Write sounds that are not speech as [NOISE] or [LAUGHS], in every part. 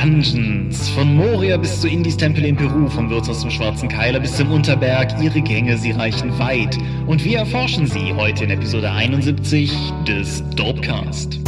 Dungeons. Von Moria bis zu Indis Tempel in Peru, vom Wirtshaus zum Schwarzen Keiler bis zum Unterberg. Ihre Gänge, sie reichen weit. Und wir erforschen sie heute in Episode 71 des Dopecast.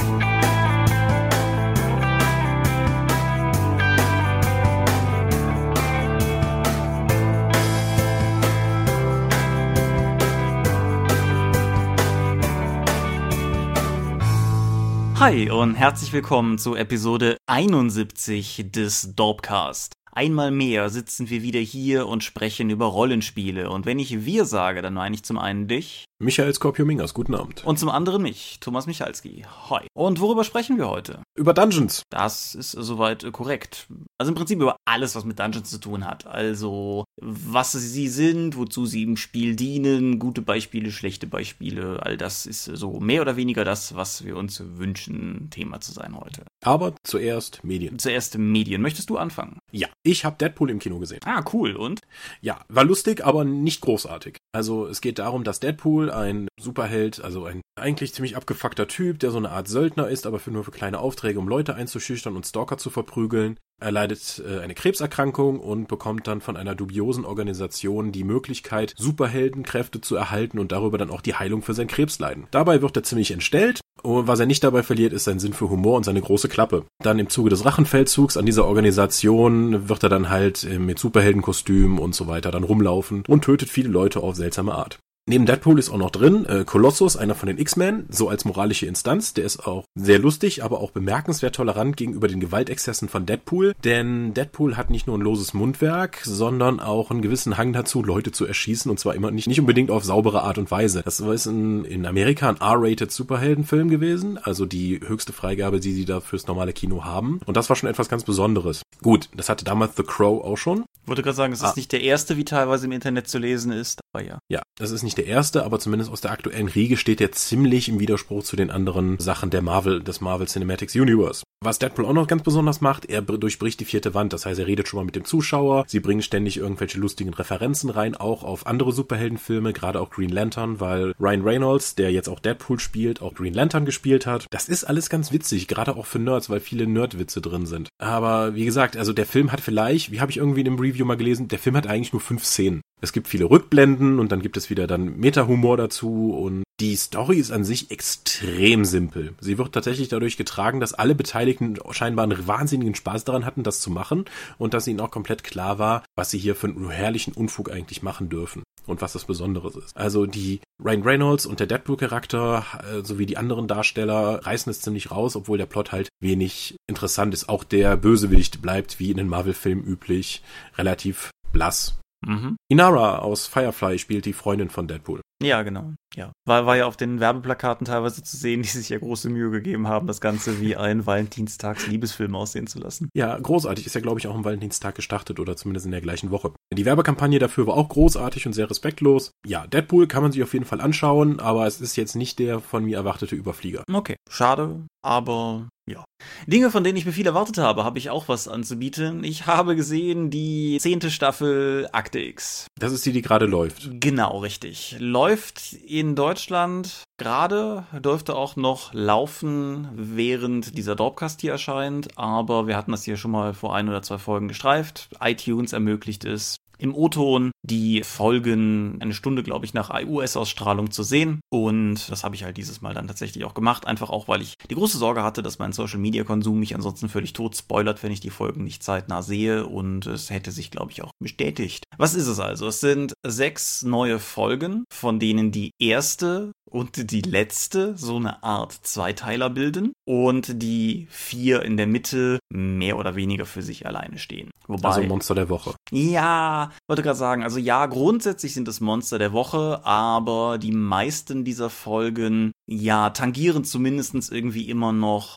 Hi und herzlich willkommen zu Episode 71 des Dorpcast. Einmal mehr sitzen wir wieder hier und sprechen über Rollenspiele. Und wenn ich wir sage, dann meine ich zum einen dich. Michael Skorpio-Mingas, guten Abend. Und zum anderen mich, Thomas Michalski. Hi. Und worüber sprechen wir heute? Über Dungeons. Das ist soweit korrekt. Also im Prinzip über alles, was mit Dungeons zu tun hat. Also was sie sind, wozu sie im Spiel dienen, gute Beispiele, schlechte Beispiele, all das ist so mehr oder weniger das, was wir uns wünschen, Thema zu sein heute. Aber zuerst Medien. Zuerst Medien. Möchtest du anfangen? Ja, ich habe Deadpool im Kino gesehen. Ah, cool. Und? Ja, war lustig, aber nicht großartig. Also es geht darum, dass Deadpool ein Superheld, also ein eigentlich ziemlich abgefuckter Typ, der so eine Art Söldner ist, aber für nur für kleine Aufträge, um Leute einzuschüchtern und Stalker zu verprügeln. Er leidet äh, eine Krebserkrankung und bekommt dann von einer dubiosen Organisation die Möglichkeit, Superheldenkräfte zu erhalten und darüber dann auch die Heilung für sein Krebsleiden. Dabei wird er ziemlich entstellt und was er nicht dabei verliert, ist sein Sinn für Humor und seine große Klappe. Dann im Zuge des Rachenfeldzugs an dieser Organisation wird er dann halt äh, mit Superheldenkostüm und so weiter dann rumlaufen und tötet viele Leute auf seltsame Art. Neben Deadpool ist auch noch drin äh, Colossus, einer von den X-Men, so als moralische Instanz. Der ist auch sehr lustig, aber auch bemerkenswert tolerant gegenüber den Gewaltexzessen von Deadpool. Denn Deadpool hat nicht nur ein loses Mundwerk, sondern auch einen gewissen Hang dazu, Leute zu erschießen. Und zwar immer nicht, nicht unbedingt auf saubere Art und Weise. Das ist in, in Amerika ein R-rated Superheldenfilm gewesen. Also die höchste Freigabe, die sie da fürs normale Kino haben. Und das war schon etwas ganz Besonderes. Gut, das hatte damals The Crow auch schon. Ich wollte gerade sagen, es ah. ist nicht der erste, wie teilweise im Internet zu lesen ist, aber ja. Ja, das ist nicht nicht der erste, aber zumindest aus der aktuellen Riege steht er ziemlich im Widerspruch zu den anderen Sachen der Marvel, des Marvel Cinematics Universe. Was Deadpool auch noch ganz besonders macht, er durchbricht die vierte Wand. Das heißt, er redet schon mal mit dem Zuschauer. Sie bringen ständig irgendwelche lustigen Referenzen rein, auch auf andere Superheldenfilme, gerade auch Green Lantern, weil Ryan Reynolds, der jetzt auch Deadpool spielt, auch Green Lantern gespielt hat. Das ist alles ganz witzig, gerade auch für Nerds, weil viele Nerdwitze drin sind. Aber wie gesagt, also der Film hat vielleicht, wie habe ich irgendwie in einem Review mal gelesen, der Film hat eigentlich nur fünf Szenen. Es gibt viele Rückblenden und dann gibt es wieder dann Meta-Humor dazu und die Story ist an sich extrem simpel. Sie wird tatsächlich dadurch getragen, dass alle Beteiligten scheinbar einen wahnsinnigen Spaß daran hatten, das zu machen und dass ihnen auch komplett klar war, was sie hier für einen herrlichen Unfug eigentlich machen dürfen und was das Besonderes ist. Also die Ryan Reynolds und der Deadpool-Charakter äh, sowie die anderen Darsteller reißen es ziemlich raus, obwohl der Plot halt wenig interessant ist. Auch der Bösewicht bleibt, wie in den Marvel-Filmen üblich, relativ blass. Mhm. Inara aus Firefly spielt die Freundin von Deadpool. Ja, genau. Ja. War, war ja auf den Werbeplakaten teilweise zu sehen, die sich ja große Mühe gegeben haben, das Ganze wie ein [LAUGHS] Valentinstags-Liebesfilm aussehen zu lassen. Ja, großartig. Ist ja, glaube ich, auch am Valentinstag gestartet oder zumindest in der gleichen Woche. Die Werbekampagne dafür war auch großartig und sehr respektlos. Ja, Deadpool kann man sich auf jeden Fall anschauen, aber es ist jetzt nicht der von mir erwartete Überflieger. Okay, schade, aber ja. Dinge, von denen ich mir viel erwartet habe, habe ich auch was anzubieten. Ich habe gesehen die zehnte Staffel Akte X. Das ist die, die gerade läuft. Genau, richtig. Läuft in Deutschland gerade, dürfte auch noch laufen, während dieser Dorpcast hier erscheint. Aber wir hatten das hier schon mal vor ein oder zwei Folgen gestreift. iTunes ermöglicht es, im O-Ton die Folgen eine Stunde, glaube ich, nach US-Ausstrahlung zu sehen. Und das habe ich halt dieses Mal dann tatsächlich auch gemacht. Einfach auch, weil ich die große Sorge hatte, dass mein Social-Media-Konsum mich ansonsten völlig tot spoilert, wenn ich die Folgen nicht zeitnah sehe. Und es hätte sich, glaube ich, auch bestätigt. Was ist es also? Es sind sechs neue Folgen, von denen die erste und die letzte so eine Art Zweiteiler bilden und die vier in der Mitte mehr oder weniger für sich alleine stehen. Wobei, also Monster der Woche. Ja, wollte gerade sagen, also ja, grundsätzlich sind es Monster der Woche, aber die meisten dieser Folgen, ja, tangieren zumindest irgendwie immer noch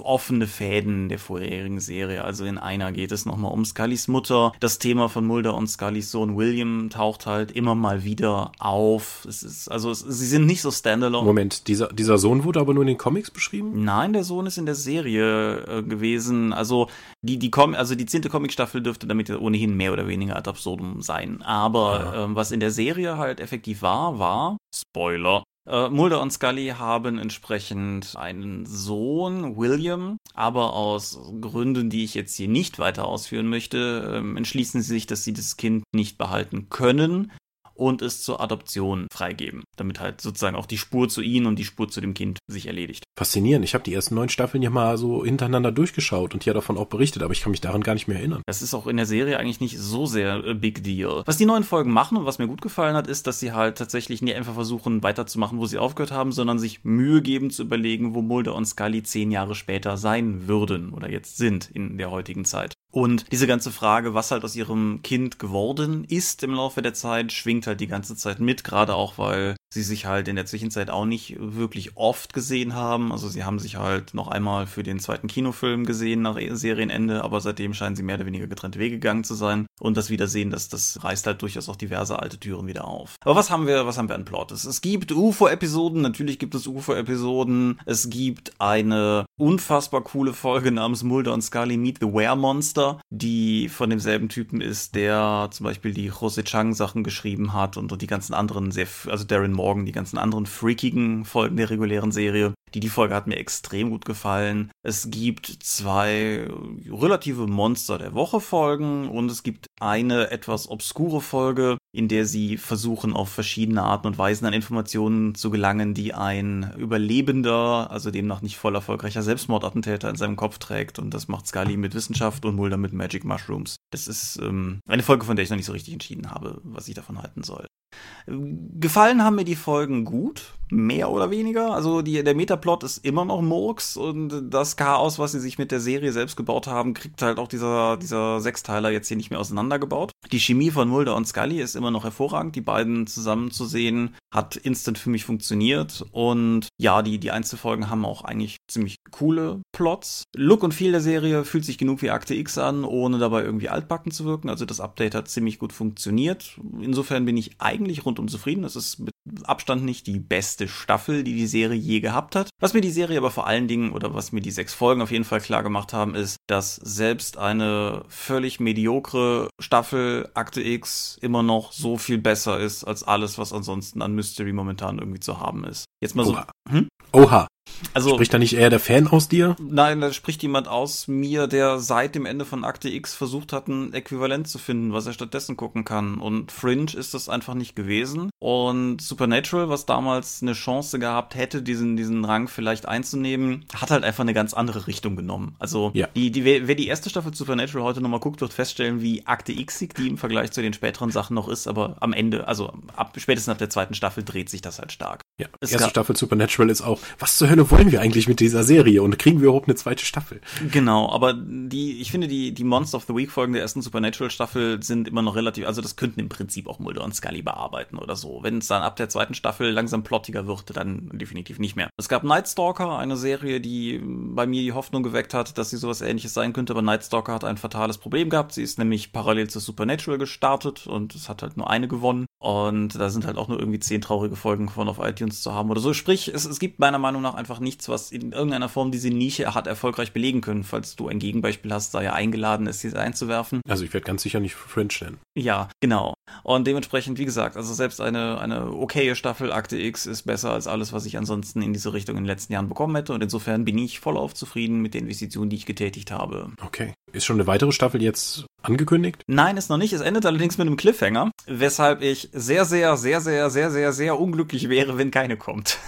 offene Fäden der vorherigen Serie. Also in einer geht es nochmal um Scullys Mutter. Das Thema von Mulder und Scullys Sohn William taucht halt immer mal wieder auf. Es ist, also es, sie sind nicht so standalone. Moment, dieser, dieser Sohn wurde aber nur in den Comics beschrieben? Nein, der Sohn ist in der Serie äh, gewesen. Also die, die Com also die zehnte Comicstaffel dürfte damit ohnehin mehr oder weniger ad absurdum sein. Aber ja. ähm, was in der Serie halt effektiv war, war, Spoiler, Äh, Mulder und Scully haben entsprechend einen Sohn, William, aber aus Gründen, die ich jetzt hier nicht weiter ausführen möchte, äh, entschließen sie sich, dass sie das Kind nicht behalten können und es zur Adoption freigeben, damit halt sozusagen auch die Spur zu ihnen und die Spur zu dem Kind sich erledigt. Faszinierend. Ich habe die ersten neun Staffeln ja mal so hintereinander durchgeschaut und ja davon auch berichtet, aber ich kann mich daran gar nicht mehr erinnern. Das ist auch in der Serie eigentlich nicht so sehr a big deal. Was die neuen Folgen machen und was mir gut gefallen hat, ist, dass sie halt tatsächlich nicht einfach versuchen weiterzumachen, wo sie aufgehört haben, sondern sich Mühe geben zu überlegen, wo Mulder und Scully zehn Jahre später sein würden oder jetzt sind in der heutigen Zeit. Und diese ganze Frage, was halt aus ihrem Kind geworden ist im Laufe der Zeit, schwingt halt die ganze Zeit mit, gerade auch, weil sie sich halt in der Zwischenzeit auch nicht wirklich oft gesehen haben. Also sie haben sich halt noch einmal für den zweiten Kinofilm gesehen nach Serienende, aber seitdem scheinen sie mehr oder weniger getrennte Wege gegangen zu sein. Und das Wiedersehen, das, das reißt halt durchaus auch diverse alte Türen wieder auf. Aber was haben wir, was haben wir an Plot? Es gibt UFO-Episoden, natürlich gibt es UFO-Episoden. Es gibt eine unfassbar coole Folge namens Mulder und Scully Meet the Were Monster, die von demselben Typen ist, der zum Beispiel die Jose Chang Sachen geschrieben hat und, die ganzen anderen sehr, also Darren Morgan, die ganzen anderen freakigen Folgen der regulären Serie. Die, die Folge hat mir extrem gut gefallen. Es gibt zwei relative Monster der Woche Folgen und es gibt eine etwas obskure Folge, in der sie versuchen, auf verschiedene Arten und Weisen an Informationen zu gelangen, die ein Überlebender, also demnach nicht voll erfolgreicher Selbstmordattentäter in seinem Kopf trägt. Und das macht Scully mit Wissenschaft und Mulder mit Magic Mushrooms. Das ist ähm, eine Folge, von der ich noch nicht so richtig entschieden habe, was ich davon halten soll. Gefallen haben mir die Folgen gut, mehr oder weniger. Also die, der Metaplot ist immer noch Murks und das Chaos, was sie sich mit der Serie selbst gebaut haben, kriegt halt auch dieser, dieser Sechsteiler jetzt hier nicht mehr auseinandergebaut. Die Chemie von Mulder und Scully ist immer noch hervorragend. Die beiden zusammen zu sehen, hat instant für mich funktioniert. Und ja, die, die Einzelfolgen haben auch eigentlich ziemlich coole Plots. Look und Feel der Serie fühlt sich genug wie Akte X an, ohne dabei irgendwie altbacken zu wirken. Also das Update hat ziemlich gut funktioniert. Insofern bin ich eigentlich rundum zufrieden. Es ist mit Abstand nicht die beste Staffel, die die Serie je gehabt hat. Was mir die Serie aber vor allen Dingen oder was mir die sechs Folgen auf jeden Fall klar gemacht haben, ist, dass selbst eine völlig mediokre Staffel Akte X immer noch so viel besser ist als alles, was ansonsten an Mystery momentan irgendwie zu haben ist. Jetzt mal so. Oha. Hm? Oha. Also, Spricht da nicht eher der Fan aus dir? Nein, da spricht jemand aus mir, der seit dem Ende von Akte X versucht hat, ein Äquivalent zu finden, was er stattdessen gucken kann. Und Fringe ist das einfach nicht gewesen. Und Supernatural, was damals eine Chance gehabt hätte, diesen, diesen Rang vielleicht einzunehmen, hat halt einfach eine ganz andere Richtung genommen. Also, Ja. die, die, wer die erste Staffel Supernatural heute nochmal guckt, wird feststellen, wie Akte Xig die im Vergleich zu den späteren Sachen noch ist. Aber am Ende, also ab, spätestens ab der zweiten Staffel dreht sich das halt stark. Ja. Es Erste Staffel Supernatural ist auch, was zur Hölle wollen wir eigentlich mit dieser Serie und kriegen wir überhaupt eine zweite Staffel? Genau, aber die, ich finde, die, die Monster of the Week Folgen der ersten Supernatural-Staffel sind immer noch relativ, also das könnten im Prinzip auch Mulder und Scully bearbeiten oder so. Wenn es dann ab der zweiten Staffel langsam plottiger wird, dann definitiv nicht mehr. Es gab Night Stalker, eine Serie, die bei mir die Hoffnung geweckt hat, dass sie sowas ähnliches sein könnte, aber Night Stalker hat ein fatales Problem gehabt. Sie ist nämlich parallel zu Supernatural gestartet und es hat halt nur eine gewonnen. Und da sind halt auch nur irgendwie zehn traurige Folgen von auf iTunes zu haben oder so. Sprich, es, es gibt meiner Meinung nach einfach nichts, was in irgendeiner Form diese Nische hat erfolgreich belegen können. Falls du ein Gegenbeispiel hast, sei er eingeladen ist, diese einzuwerfen. Also ich werde ganz sicher nicht Fringe nennen. Ja, genau. Und dementsprechend, wie gesagt, also selbst eine, eine okaye Staffel Akte X ist besser als alles, was ich ansonsten in diese Richtung in den letzten Jahren bekommen hätte. Und insofern bin ich vollauf zufrieden mit den Investitionen, die ich getätigt habe. Okay. Ist schon eine weitere Staffel jetzt angekündigt? Nein, ist noch nicht. Es endet allerdings mit einem Cliffhanger, weshalb ich sehr, sehr, sehr, sehr, sehr, sehr, sehr unglücklich wäre, wenn keine kommt.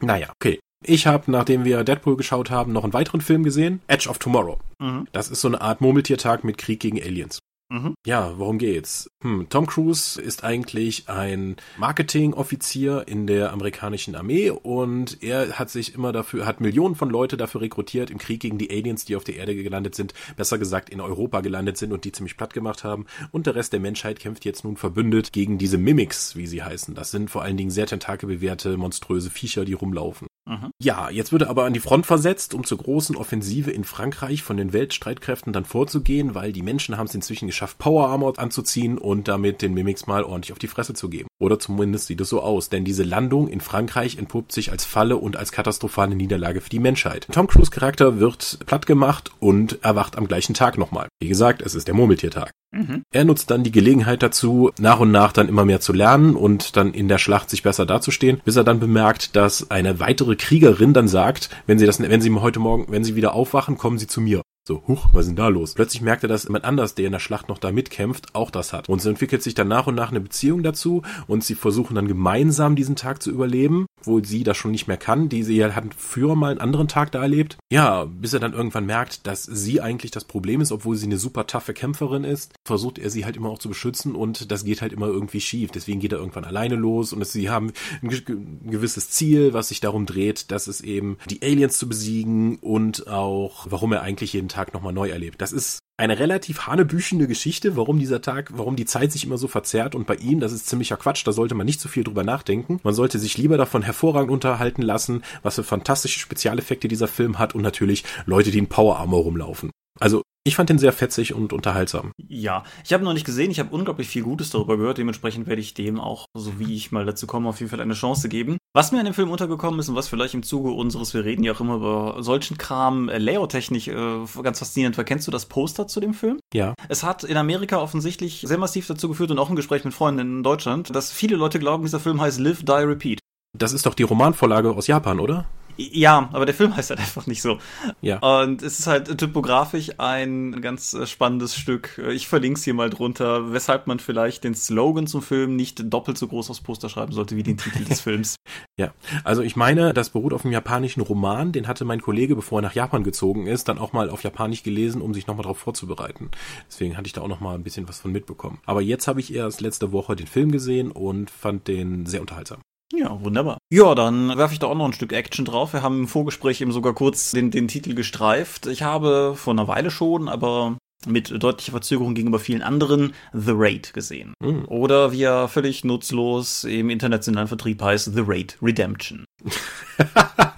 Naja, okay. Ich habe, nachdem wir Deadpool geschaut haben, noch einen weiteren Film gesehen, Edge of Tomorrow. Mhm. Das ist so eine Art Murmeltiertag mit Krieg gegen Aliens. Mhm. Ja, worum geht's? Hm, Tom Cruise ist eigentlich ein Marketingoffizier in der amerikanischen Armee und er hat sich immer dafür, hat Millionen von Leute dafür rekrutiert im Krieg gegen die Aliens, die auf der Erde gelandet sind, besser gesagt in Europa gelandet sind und die ziemlich platt gemacht haben. Und der Rest der Menschheit kämpft jetzt nun verbündet gegen diese Mimics, wie sie heißen. Das sind vor allen Dingen sehr tentakelbewehrte, monströse Viecher, die rumlaufen. Mhm. Ja, jetzt wird er aber an die Front versetzt, um zur großen Offensive in Frankreich von den Weltstreitkräften dann vorzugehen, weil die Menschen haben es inzwischen geschafft, Power Armor anzuziehen und damit den Mimics mal ordentlich auf die Fresse zu geben. Oder zumindest sieht es so aus, denn diese Landung in Frankreich entpuppt sich als Falle und als katastrophale Niederlage für die Menschheit. Tom Cruise Charakter wird platt gemacht und erwacht am gleichen Tag nochmal. Wie gesagt, es ist der Murmeltiertag. Mhm. Er nutzt dann die Gelegenheit dazu, nach und nach dann immer mehr zu lernen und dann in der Schlacht sich besser dazustehen, bis er dann bemerkt, dass eine weitere Kriegerin dann sagt, wenn sie das, wenn sie heute Morgen, wenn sie wieder aufwachen, kommen sie zu mir. So, huch, was ist denn da los? Plötzlich merkt er, dass jemand anders, der in der Schlacht noch da mitkämpft, auch das hat. Und so entwickelt sich dann nach und nach eine Beziehung dazu und sie versuchen dann gemeinsam diesen Tag zu überleben, wo sie das schon nicht mehr kann. Die sie hat früher mal einen anderen Tag da erlebt. Ja, bis er dann irgendwann merkt, dass sie eigentlich das Problem ist, obwohl sie eine super taffe Kämpferin ist, versucht er sie halt immer auch zu beschützen und das geht halt immer irgendwie schief. Deswegen geht er irgendwann alleine los und sie haben ein gewisses Ziel, was sich darum dreht, dass es eben die Aliens zu besiegen und auch, warum er eigentlich jeden Tag nochmal neu erlebt. Das ist eine relativ hanebüchende Geschichte, warum dieser Tag, warum die Zeit sich immer so verzerrt und bei ihm, das ist ziemlicher Quatsch, da sollte man nicht so viel drüber nachdenken. Man sollte sich lieber davon hervorragend unterhalten lassen, was für fantastische Spezialeffekte dieser Film hat und natürlich Leute, die in Power Armor rumlaufen. Also ich fand den sehr fetzig und unterhaltsam. Ja, ich habe noch nicht gesehen, ich habe unglaublich viel Gutes darüber gehört, dementsprechend werde ich dem auch, so wie ich mal dazu komme, auf jeden Fall eine Chance geben. Was mir an dem Film untergekommen ist und was vielleicht im Zuge unseres, wir reden ja auch immer über solchen Kram, äh, Layout-technisch äh, ganz faszinierend war. Kennst du das Poster zu dem Film? Ja. Es hat in Amerika offensichtlich sehr massiv dazu geführt und auch ein Gespräch mit Freunden in Deutschland, dass viele Leute glauben, dieser Film heißt Live, Die, Repeat. Das ist doch die Romanvorlage aus Japan, oder? Ja, aber der Film heißt halt einfach nicht so. Ja. Und es ist halt typografisch ein ganz spannendes Stück. Ich verlinke es hier mal drunter, weshalb man vielleicht den Slogan zum Film nicht doppelt so groß aufs Poster schreiben sollte wie den Titel des [LAUGHS] Films. Ja, also ich meine, das beruht auf einem japanischen Roman, den hatte mein Kollege, bevor er nach Japan gezogen ist, dann auch mal auf Japanisch gelesen, um sich nochmal darauf vorzubereiten. Deswegen hatte ich da auch nochmal ein bisschen was von mitbekommen. Aber jetzt habe ich erst letzte Woche den Film gesehen und fand den sehr unterhaltsam. Ja, wunderbar. Ja, dann werfe ich da auch noch ein Stück Action drauf. Wir haben im Vorgespräch eben sogar kurz den, den Titel gestreift. Ich habe vor einer Weile schon, aber mit deutlicher Verzögerung gegenüber vielen anderen The Raid gesehen. Mhm. Oder wie er völlig nutzlos im internationalen Vertrieb heißt, The Raid Redemption. [LAUGHS]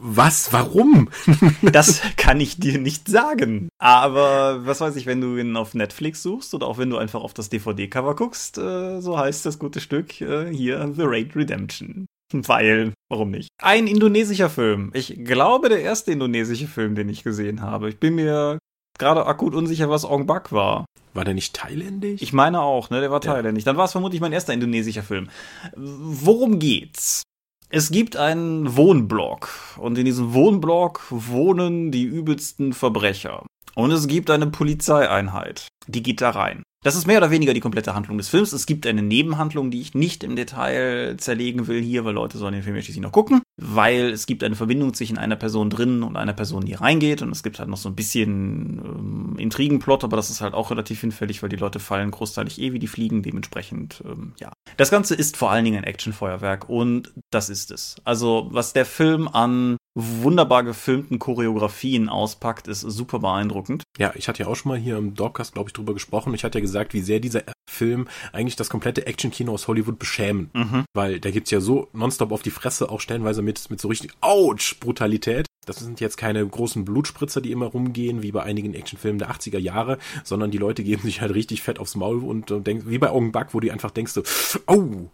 Was? Warum? [LAUGHS] das kann ich dir nicht sagen. Aber was weiß ich, wenn du ihn auf Netflix suchst oder auch wenn du einfach auf das DVD-Cover guckst, äh, so heißt das gute Stück äh, hier The Raid Redemption. Weil, warum nicht? Ein indonesischer Film. Ich glaube, der erste indonesische Film, den ich gesehen habe. Ich bin mir gerade akut unsicher, was Ong Bak war. War der nicht thailändisch? Ich meine auch, ne? Der war ja. thailändisch. Dann war es vermutlich mein erster indonesischer Film. Worum geht's? Es gibt einen Wohnblock und in diesem Wohnblock wohnen die übelsten Verbrecher. Und es gibt eine Polizeieinheit, die geht da rein. Das ist mehr oder weniger die komplette Handlung des Films. Es gibt eine Nebenhandlung, die ich nicht im Detail zerlegen will hier, weil Leute sollen den Film ja schließlich noch gucken, weil es gibt eine Verbindung zwischen einer Person drin und einer Person, die reingeht und es gibt halt noch so ein bisschen ähm, Intrigenplot, aber das ist halt auch relativ hinfällig, weil die Leute fallen großteilig eh wie die fliegen, dementsprechend, ähm, ja. Das Ganze ist vor allen Dingen ein Actionfeuerwerk und das ist es. Also, was der Film an wunderbar gefilmten Choreografien auspackt, ist super beeindruckend. Ja, ich hatte ja auch schon mal hier im Dogcast, glaube ich, drüber gesprochen. Ich hatte ja gesagt, wie sehr dieser Film eigentlich das komplette Actionkino aus Hollywood beschämen. Mhm. Weil der gibt's ja so nonstop auf die Fresse, auch stellenweise mit, mit so richtig Ouch-Brutalität. Das sind jetzt keine großen Blutspritzer, die immer rumgehen, wie bei einigen Actionfilmen der 80er Jahre, sondern die Leute geben sich halt richtig fett aufs Maul und, und denken, wie bei Augen Buck, wo du einfach denkst so, oh,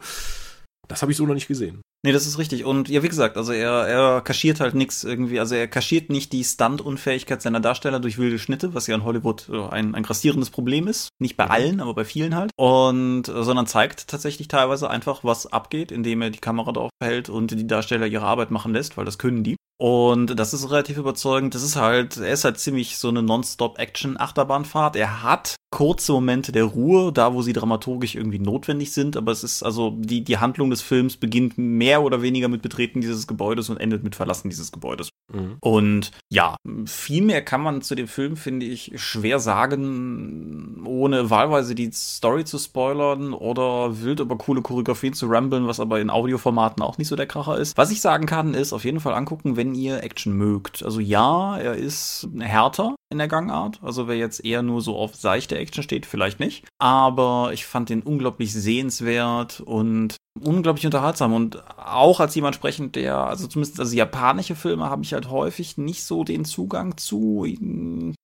das habe ich so noch nicht gesehen. Nee, das ist richtig. Und ja, wie gesagt, also er, er kaschiert halt nichts irgendwie, also er kaschiert nicht die Stunt-Unfähigkeit seiner Darsteller durch wilde Schnitte, was ja in Hollywood äh, ein, ein grassierendes Problem ist. Nicht bei allen, aber bei vielen halt. Und, äh, sondern zeigt tatsächlich teilweise einfach, was abgeht, indem er die Kamera drauf behält und die Darsteller ihre Arbeit machen lässt, weil das können die. Und das ist relativ überzeugend. Das ist halt, er ist halt ziemlich so eine Non-Stop-Action-Achterbahnfahrt. Er hat kurze Momente der Ruhe, da wo sie dramaturgisch irgendwie notwendig sind, aber es ist also die, die Handlung des Films beginnt mehr oder weniger mit Betreten dieses Gebäudes und endet mit Verlassen dieses Gebäudes. Mhm. Und ja, viel mehr kann man zu dem Film, finde ich, schwer sagen, ohne wahlweise die Story zu spoilern oder wild über coole Choreografien zu ramblen, was aber in Audioformaten auch nicht so der Kracher ist. Was ich sagen kann, ist auf jeden Fall angucken, wenn ihr Action mögt. Also ja, er ist härter in der Gangart. Also wer jetzt eher nur so auf seichte Action steht, vielleicht nicht. Aber ich fand den unglaublich sehenswert und unglaublich unterhaltsam und auch als jemand sprechend, der, also zumindest also japanische Filme habe ich halt häufig nicht so den Zugang zu.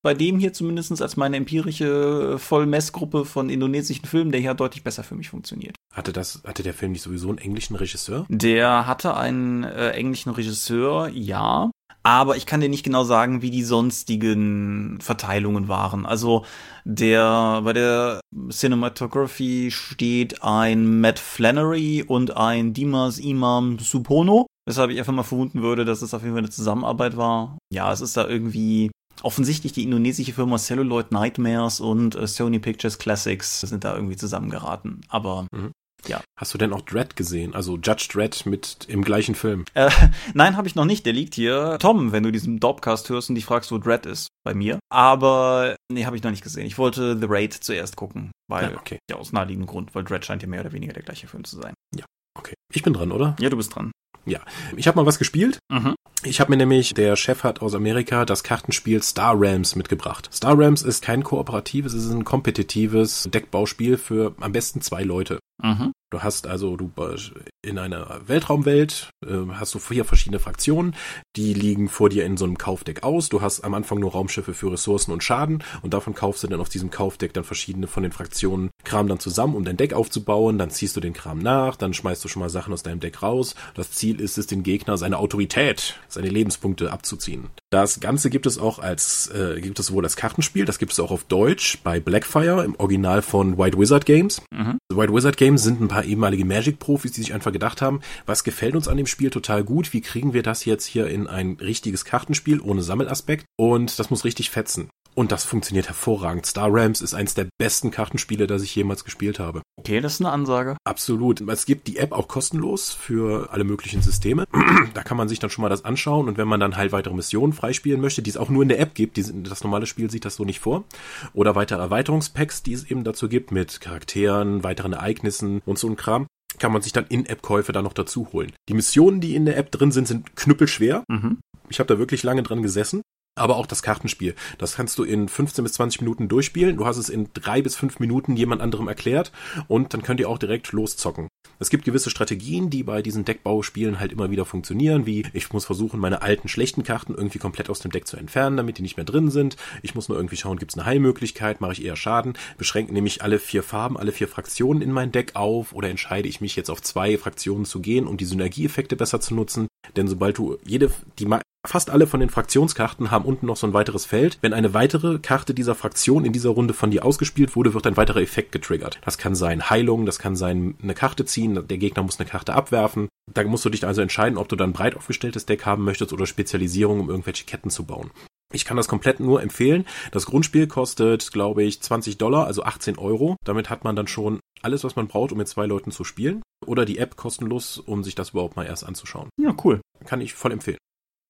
Bei dem hier zumindest als meine empirische Vollmessgruppe von indonesischen Filmen, der hier deutlich besser für mich funktioniert. Hatte das, hatte der Film nicht sowieso einen englischen Regisseur? Der hatte einen äh, englischen Regisseur, ja. Aber ich kann dir nicht genau sagen, wie die sonstigen Verteilungen waren. Also der bei der Cinematography steht ein Matt Flannery und ein Dimas Imam Supono, weshalb ich einfach mal vermuten würde, dass es auf jeden Fall eine Zusammenarbeit war. Ja, es ist da irgendwie offensichtlich die indonesische Firma Celluloid Nightmares und äh, Sony Pictures Classics sind da irgendwie zusammengeraten. Aber mhm. Ja. Hast du denn auch Dread gesehen? Also Judge Dread mit im gleichen Film? Äh, [LAUGHS] nein, habe ich noch nicht. Der liegt hier. Tom, wenn du diesen Dopcast hörst und dich fragst, wo Dread ist, bei mir. Aber nee, habe ich noch nicht gesehen. Ich wollte The Raid zuerst gucken, weil ja, okay. ja aus naheliegendem Grund, weil Dread scheint ja mehr oder weniger der gleiche Film zu sein. Ja, okay. Ich bin dran, oder? Ja, du bist dran. Ja, ich habe mal was gespielt. Mhm. Ich habe mir nämlich, der Chef hat aus Amerika das Kartenspiel Star Rams mitgebracht. Star Rams ist kein kooperatives, es ist ein kompetitives Deckbauspiel für am besten zwei Leute. Mhm. Du hast also du in einer Weltraumwelt äh, hast du vier verschiedene Fraktionen, die liegen vor dir in so einem Kaufdeck aus. Du hast am Anfang nur Raumschiffe für Ressourcen und Schaden und davon kaufst du dann auf diesem Kaufdeck dann verschiedene von den Fraktionen Kram dann zusammen, um dein Deck aufzubauen. Dann ziehst du den Kram nach, dann schmeißt du schon mal Sachen aus deinem Deck raus. Das Ziel ist es, den Gegner seine Autorität, seine Lebenspunkte abzuziehen. Das Ganze gibt es auch als äh, gibt es wohl als Kartenspiel. Das gibt es auch auf Deutsch bei Blackfire im Original von White Wizard Games. Mhm. White Wizard Games sind ein paar ehemalige Magic-Profis, die sich einfach gedacht haben, was gefällt uns an dem Spiel total gut, wie kriegen wir das jetzt hier in ein richtiges Kartenspiel ohne Sammelaspekt und das muss richtig fetzen. Und das funktioniert hervorragend. Star Rams ist eins der besten Kartenspiele, das ich jemals gespielt habe. Okay, das ist eine Ansage. Absolut. Es gibt die App auch kostenlos für alle möglichen Systeme. [CLEARS THROAT] da kann man sich dann schon mal das anschauen und wenn man dann halt weitere Missionen freispielen möchte, die es auch nur in der App gibt, die, das normale Spiel sieht das so nicht vor, oder weitere Erweiterungspacks, die es eben dazu gibt mit Charakteren, weiteren Ereignissen und so ein Kram, kann man sich dann In-App-Käufe da noch dazu holen. Die Missionen, die in der App drin sind, sind knüppelschwer. Mhm. Ich habe da wirklich lange dran gesessen aber auch das Kartenspiel. Das kannst du in 15 bis 20 Minuten durchspielen. Du hast es in drei bis fünf Minuten jemand anderem erklärt und dann könnt ihr auch direkt loszocken. Es gibt gewisse Strategien, die bei diesen Deckbauspielen halt immer wieder funktionieren, wie ich muss versuchen, meine alten schlechten Karten irgendwie komplett aus dem Deck zu entfernen, damit die nicht mehr drin sind. Ich muss nur irgendwie schauen, gibt es eine Heilmöglichkeit, mache ich eher Schaden, beschränke nämlich alle vier Farben, alle vier Fraktionen in mein Deck auf oder entscheide ich mich jetzt auf zwei Fraktionen zu gehen, um die Synergieeffekte besser zu nutzen. Denn sobald du jede, die Fast alle von den Fraktionskarten haben unten noch so ein weiteres Feld. Wenn eine weitere Karte dieser Fraktion in dieser Runde von dir ausgespielt wurde, wird ein weiterer Effekt getriggert. Das kann sein Heilung, das kann sein eine Karte ziehen, der Gegner muss eine Karte abwerfen. Da musst du dich also entscheiden, ob du dann breit aufgestelltes Deck haben möchtest oder Spezialisierung, um irgendwelche Ketten zu bauen. Ich kann das komplett nur empfehlen. Das Grundspiel kostet, glaube ich, 20 Dollar, also 18 Euro. Damit hat man dann schon alles, was man braucht, um mit zwei Leuten zu spielen. Oder die App kostenlos, um sich das überhaupt mal erst anzuschauen. Ja, cool. Kann ich voll empfehlen.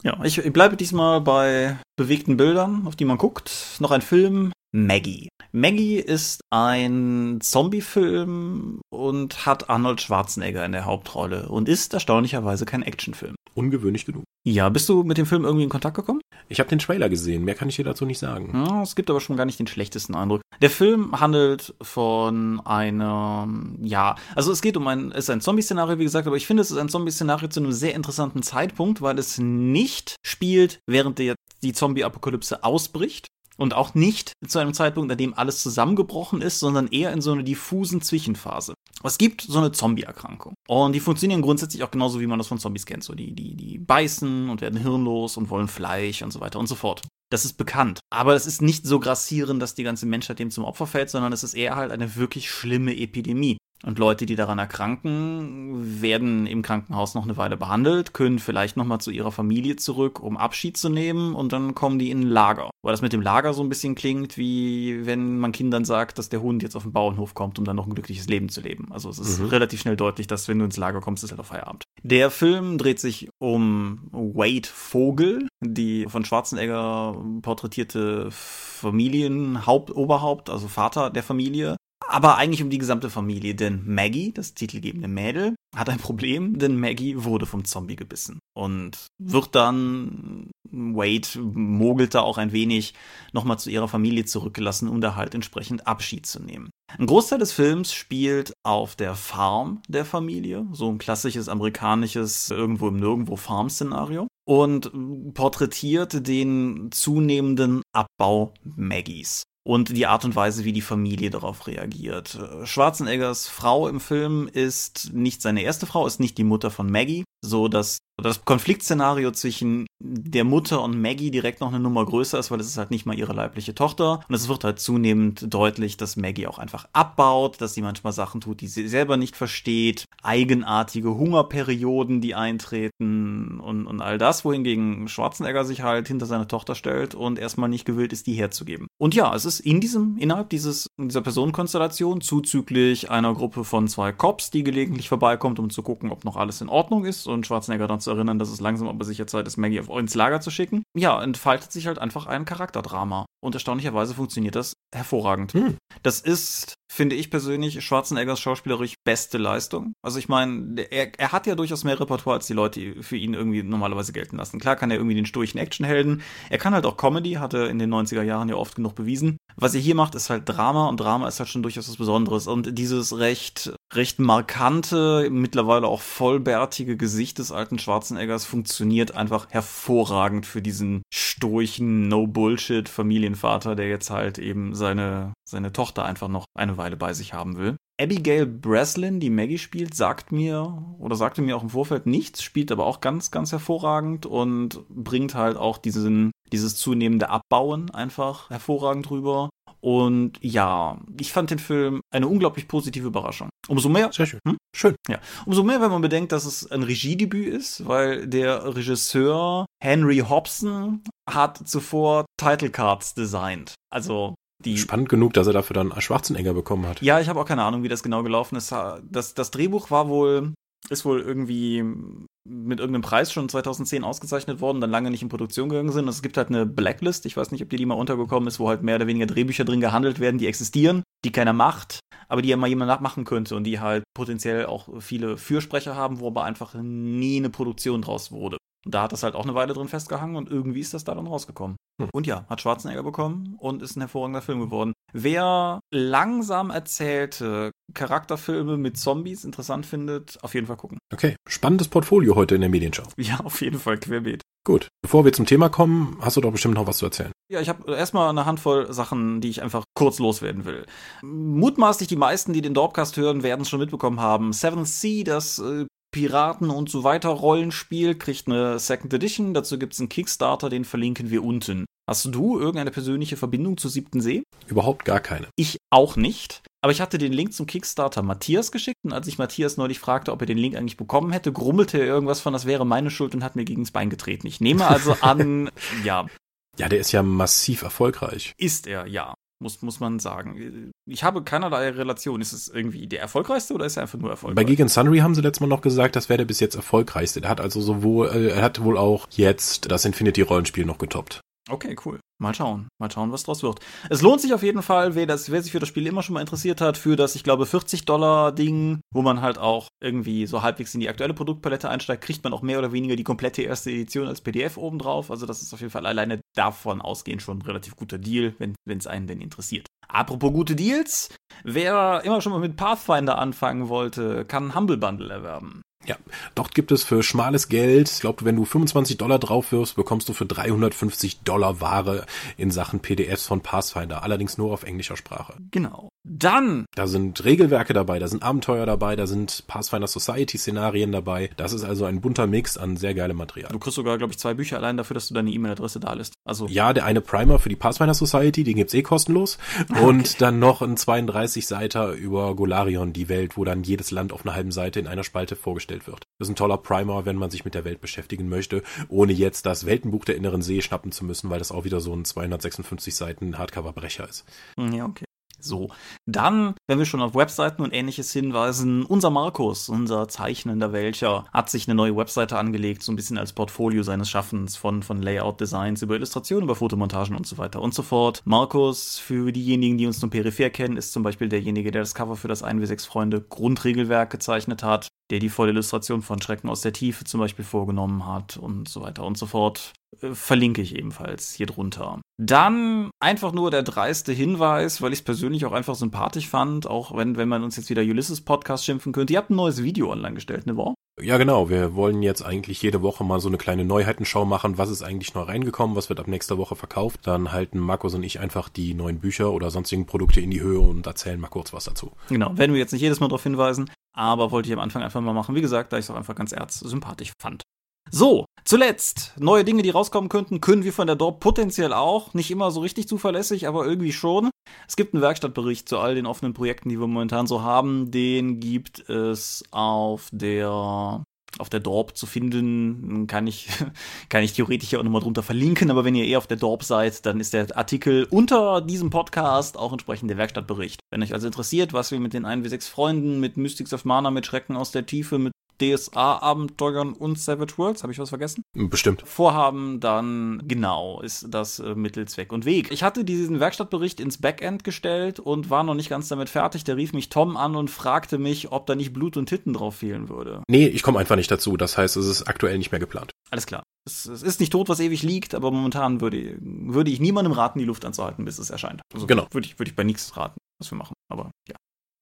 Ja, ich bleibe diesmal bei bewegten Bildern, auf die man guckt. Noch ein Film, Maggie. Maggie ist ein Zombie-Film und hat Arnold Schwarzenegger in der Hauptrolle und ist erstaunlicherweise kein Actionfilm. Ungewöhnlich genug. Ja, bist du mit dem Film irgendwie in Kontakt gekommen? Ich habe den Trailer gesehen, mehr kann ich dir dazu nicht sagen. Ja, es gibt aber schon gar nicht den schlechtesten Eindruck. Der Film handelt von einem, ja, also es geht um ein, ist ein Zombie-Szenario, wie gesagt, aber ich finde, es ist ein Zombie-Szenario zu einem sehr interessanten Zeitpunkt, weil es nicht spielt, während der, die Zombie-Apokalypse ausbricht, und auch nicht zu einem Zeitpunkt, an dem alles zusammengebrochen ist, sondern eher in so einer diffusen Zwischenphase. Es gibt so eine Zombie-Erkrankung. Und die funktionieren grundsätzlich auch genauso, wie man das von Zombies kennt. So, die, die, die beißen und werden hirnlos und wollen Fleisch und so weiter und so fort. Das ist bekannt. Aber es ist nicht so grassierend, dass die ganze Menschheit dem zum Opfer fällt, sondern es ist eher halt eine wirklich schlimme Epidemie. Und Leute, die daran erkranken, werden im Krankenhaus noch eine Weile behandelt, können vielleicht nochmal zu ihrer Familie zurück, um Abschied zu nehmen und dann kommen die in ein Lager. Weil das mit dem Lager so ein bisschen klingt, wie wenn man Kindern sagt, dass der Hund jetzt auf den Bauernhof kommt, um dann noch ein glückliches Leben zu leben. Also es ist mhm. relativ schnell deutlich, dass wenn du ins Lager kommst, ist halt auf Feierabend. Der Film dreht sich um Wade Vogel, die von Schwarzenegger porträtierte Familienhauptoberhaupt, also Vater der Familie, aber eigentlich um die gesamte Familie, denn Maggie, das titelgebende Mädel, hat ein Problem, denn Maggie wurde vom Zombie gebissen und wird dann, Wade mogelt da auch ein wenig, nochmal zu ihrer Familie zurückgelassen, um da halt entsprechend Abschied zu nehmen. Ein Großteil des Films spielt auf der Farm der Familie, so ein klassisches amerikanisches irgendwo im Nirgendwo Farm-Szenario und porträtiert den zunehmenden Abbau Maggies und die Art und Weise, wie die Familie darauf reagiert. Schwarzeneggers Frau im Film ist nicht seine erste Frau, ist nicht die Mutter von Maggie, so dass das Konfliktszenario zwischen der Mutter und Maggie direkt noch eine Nummer größer ist, weil es ist halt nicht mal ihre leibliche Tochter. Und es wird halt zunehmend deutlich, dass Maggie auch einfach abbaut, dass sie manchmal Sachen tut, die sie selber nicht versteht, eigenartige Hungerperioden, die eintreten und, und all das, wohingegen Schwarzenegger sich halt hinter seine Tochter stellt und erstmal nicht gewillt ist, die herzugeben. Und ja, es ist in diesem, innerhalb dieses, dieser Personenkonstellation zuzüglich einer Gruppe von zwei Cops, die gelegentlich vorbeikommt, um zu gucken, ob noch alles in Ordnung ist und Schwarzenegger dann zu erinnern, dass es langsam aber sicher Zeit ist, Maggie ins Lager zu schicken. Ja, entfaltet sich halt einfach ein Charakterdrama. Und erstaunlicherweise funktioniert das hervorragend. Hm. Das ist, finde ich persönlich, Schwarzeneggers schauspielerisch beste Leistung. Also ich meine, er, er hat ja durchaus mehr Repertoire als die Leute für ihn irgendwie normalerweise gelten lassen. Klar kann er irgendwie den sturchen Actionhelden. Er kann halt auch Comedy, hat er in den 90er Jahren ja oft genug bewiesen. Was er hier macht, ist halt Drama und Drama ist halt schon durchaus was Besonderes. Und dieses recht, recht markante, mittlerweile auch vollbärtige Gesicht des alten Schwarzeneggers funktioniert einfach hervorragend für diesen sturchen No-Bullshit-Familienvater, der jetzt halt eben seine, seine Tochter einfach noch eine Weile bei sich haben will. Abigail Breslin, die Maggie spielt, sagt mir oder sagte mir auch im Vorfeld nichts, spielt aber auch ganz, ganz hervorragend und bringt halt auch diesen, dieses zunehmende Abbauen einfach hervorragend rüber. Und ja, ich fand den Film eine unglaublich positive Überraschung. Umso mehr. Sehr schön. Hm? Schön. Ja. Umso mehr, wenn man bedenkt, dass es ein Regiedebüt ist, weil der Regisseur Henry Hobson hat zuvor Title Cards designt. Also die Spannend genug, dass er dafür dann Schwarzenegger bekommen hat. Ja, ich habe auch keine Ahnung, wie das genau gelaufen ist. Das, das Drehbuch war wohl, ist wohl irgendwie mit irgendeinem Preis schon 2010 ausgezeichnet worden, dann lange nicht in Produktion gegangen sind. Es gibt halt eine Blacklist, ich weiß nicht, ob die, die mal untergekommen ist, wo halt mehr oder weniger Drehbücher drin gehandelt werden, die existieren, die keiner macht, aber die ja mal jemand nachmachen könnte und die halt potenziell auch viele Fürsprecher haben, wo aber einfach nie eine Produktion draus wurde. Und da hat das halt auch eine Weile drin festgehangen und irgendwie ist das da dann rausgekommen. Hm. Und ja, hat Schwarzenegger bekommen und ist ein hervorragender Film geworden. Wer langsam erzählte Charakterfilme mit Zombies interessant findet, auf jeden Fall gucken. Okay, spannendes Portfolio heute in der Medienschau. Ja, auf jeden Fall querbeet. Gut, bevor wir zum Thema kommen, hast du doch bestimmt noch was zu erzählen. Ja, ich habe erstmal eine Handvoll Sachen, die ich einfach kurz loswerden will. Mutmaßlich die meisten, die den Dorpcast hören, werden es schon mitbekommen haben. Seven Sea, das äh, Piraten und so weiter Rollenspiel kriegt eine Second Edition. Dazu gibt es einen Kickstarter, den verlinken wir unten. Hast du irgendeine persönliche Verbindung zu Siebten See? Überhaupt gar keine. Ich auch nicht. Aber ich hatte den Link zum Kickstarter Matthias geschickt und als ich Matthias neulich fragte, ob er den Link eigentlich bekommen hätte, grummelte er irgendwas von, das wäre meine Schuld und hat mir gegens Bein getreten. Ich nehme also [LAUGHS] an, ja. Ja, der ist ja massiv erfolgreich. Ist er, ja muss, muss man sagen. Ich habe keinerlei Relation. Ist es irgendwie der erfolgreichste oder ist er einfach nur erfolgreich? Bei Gegen Sunry haben sie letztes Mal noch gesagt, das wäre der bis jetzt erfolgreichste. Der hat also sowohl, äh, er hat wohl auch jetzt das Infinity-Rollenspiel noch getoppt. Okay, cool. Mal schauen. Mal schauen, was draus wird. Es lohnt sich auf jeden Fall, wer, das, wer sich für das Spiel immer schon mal interessiert hat, für das, ich glaube, 40 Dollar Ding, wo man halt auch irgendwie so halbwegs in die aktuelle Produktpalette einsteigt, kriegt man auch mehr oder weniger die komplette erste Edition als PDF obendrauf. Also das ist auf jeden Fall alleine davon ausgehend schon ein relativ guter Deal, wenn es einen denn interessiert. Apropos gute Deals, wer immer schon mal mit Pathfinder anfangen wollte, kann Humble Bundle erwerben. Ja, dort gibt es für schmales Geld, ich glaube, wenn du 25 Dollar drauf wirfst, bekommst du für 350 Dollar Ware in Sachen PDFs von Pathfinder, allerdings nur auf englischer Sprache. Genau. Dann. Da sind Regelwerke dabei, da sind Abenteuer dabei, da sind Pathfinder Society Szenarien dabei. Das ist also ein bunter Mix an sehr geilem Material. Du kriegst sogar, glaube ich, zwei Bücher allein dafür, dass du deine E-Mail-Adresse da lässt. Also. Ja, der eine Primer für die Pathfinder Society, den gibt's eh kostenlos. Ah, Und okay. dann noch ein 32 Seiter über Golarion, die Welt, wo dann jedes Land auf einer halben Seite in einer Spalte vorgestellt wird. Das ist ein toller Primer, wenn man sich mit der Welt beschäftigen möchte, ohne jetzt das Weltenbuch der inneren See schnappen zu müssen, weil das auch wieder so ein 256 Seiten Hardcover-Brecher ist. Ja, okay. So, dann, wenn wir schon auf Webseiten und ähnliches hinweisen, unser Markus, unser zeichnender Welcher, hat sich eine neue Webseite angelegt, so ein bisschen als Portfolio seines Schaffens von, von Layout-Designs über Illustrationen, über Fotomontagen und so weiter und so fort. Markus, für diejenigen, die uns nur peripher kennen, ist zum Beispiel derjenige, der das Cover für das 1W6 Freunde Grundregelwerk gezeichnet hat, der die volle Illustration von Schrecken aus der Tiefe zum Beispiel vorgenommen hat und so weiter und so fort. Äh, verlinke ich ebenfalls hier drunter. Dann einfach nur der dreiste Hinweis, weil ich es persönlich auch einfach sympathisch fand, auch wenn, wenn man uns jetzt wieder Ulysses Podcast schimpfen könnte. Ihr habt ein neues Video online gestellt, ne Woche? Ja, genau. Wir wollen jetzt eigentlich jede Woche mal so eine kleine Neuheitenschau machen. Was ist eigentlich neu reingekommen? Was wird ab nächster Woche verkauft? Dann halten Markus und ich einfach die neuen Bücher oder sonstigen Produkte in die Höhe und erzählen mal kurz was dazu. Genau. Werden wir jetzt nicht jedes Mal darauf hinweisen, aber wollte ich am Anfang einfach mal machen. Wie gesagt, da ich es auch einfach ganz erzsympathisch fand. So, zuletzt, neue Dinge, die rauskommen könnten, können wir von der Dorp potenziell auch. Nicht immer so richtig zuverlässig, aber irgendwie schon. Es gibt einen Werkstattbericht zu all den offenen Projekten, die wir momentan so haben. Den gibt es auf der auf der Dorp zu finden, kann ich, [LAUGHS] kann ich theoretisch hier auch nochmal drunter verlinken, aber wenn ihr eher auf der Dorp seid, dann ist der Artikel unter diesem Podcast auch entsprechend der Werkstattbericht. Wenn euch also interessiert, was wir mit den 1W6 Freunden, mit Mystics of Mana, mit Schrecken aus der Tiefe, mit DSA-Abenteuern und Savage Worlds, habe ich was vergessen? Bestimmt. Vorhaben, dann genau ist das äh, Mittel, Zweck und Weg. Ich hatte diesen Werkstattbericht ins Backend gestellt und war noch nicht ganz damit fertig. Da rief mich Tom an und fragte mich, ob da nicht Blut und Titten drauf fehlen würde. Nee, ich komme einfach nicht dazu. Das heißt, es ist aktuell nicht mehr geplant. Alles klar. Es, es, ist nicht tot, was ewig liegt, aber momentan würde, würde ich niemandem raten, die Luft anzuhalten, bis es erscheint. Also genau. Würde ich, würde ich bei nichts raten, was wir machen. Aber ja.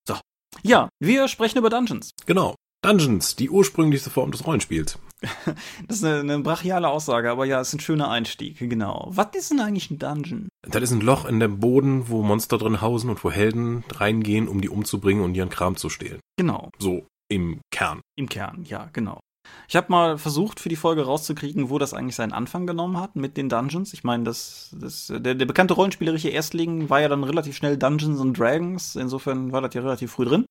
So. Ja, wir sprechen über Dungeons. Genau. Dungeons, die ursprünglichste Form des Rollenspiels. [LAUGHS] das ist eine, eine, brachiale Aussage, aber ja, es ist ein schöner Einstieg, genau. Was ist denn eigentlich ein Dungeon? Das ist ein Loch in dem Boden, wo Monster drin hausen und wo Helden reingehen, um die umzubringen und ihren Kram zu stehlen. Genau. So im Kern. Im Kern, ja, genau. Ich habe mal versucht, für die Folge rauszukriegen, wo das eigentlich seinen Anfang genommen hat mit den Dungeons. Ich meine, das, das, der, der bekannte rollenspielerische Erstling war ja dann relativ schnell Dungeons and Dragons. Insofern war das ja relativ früh drin.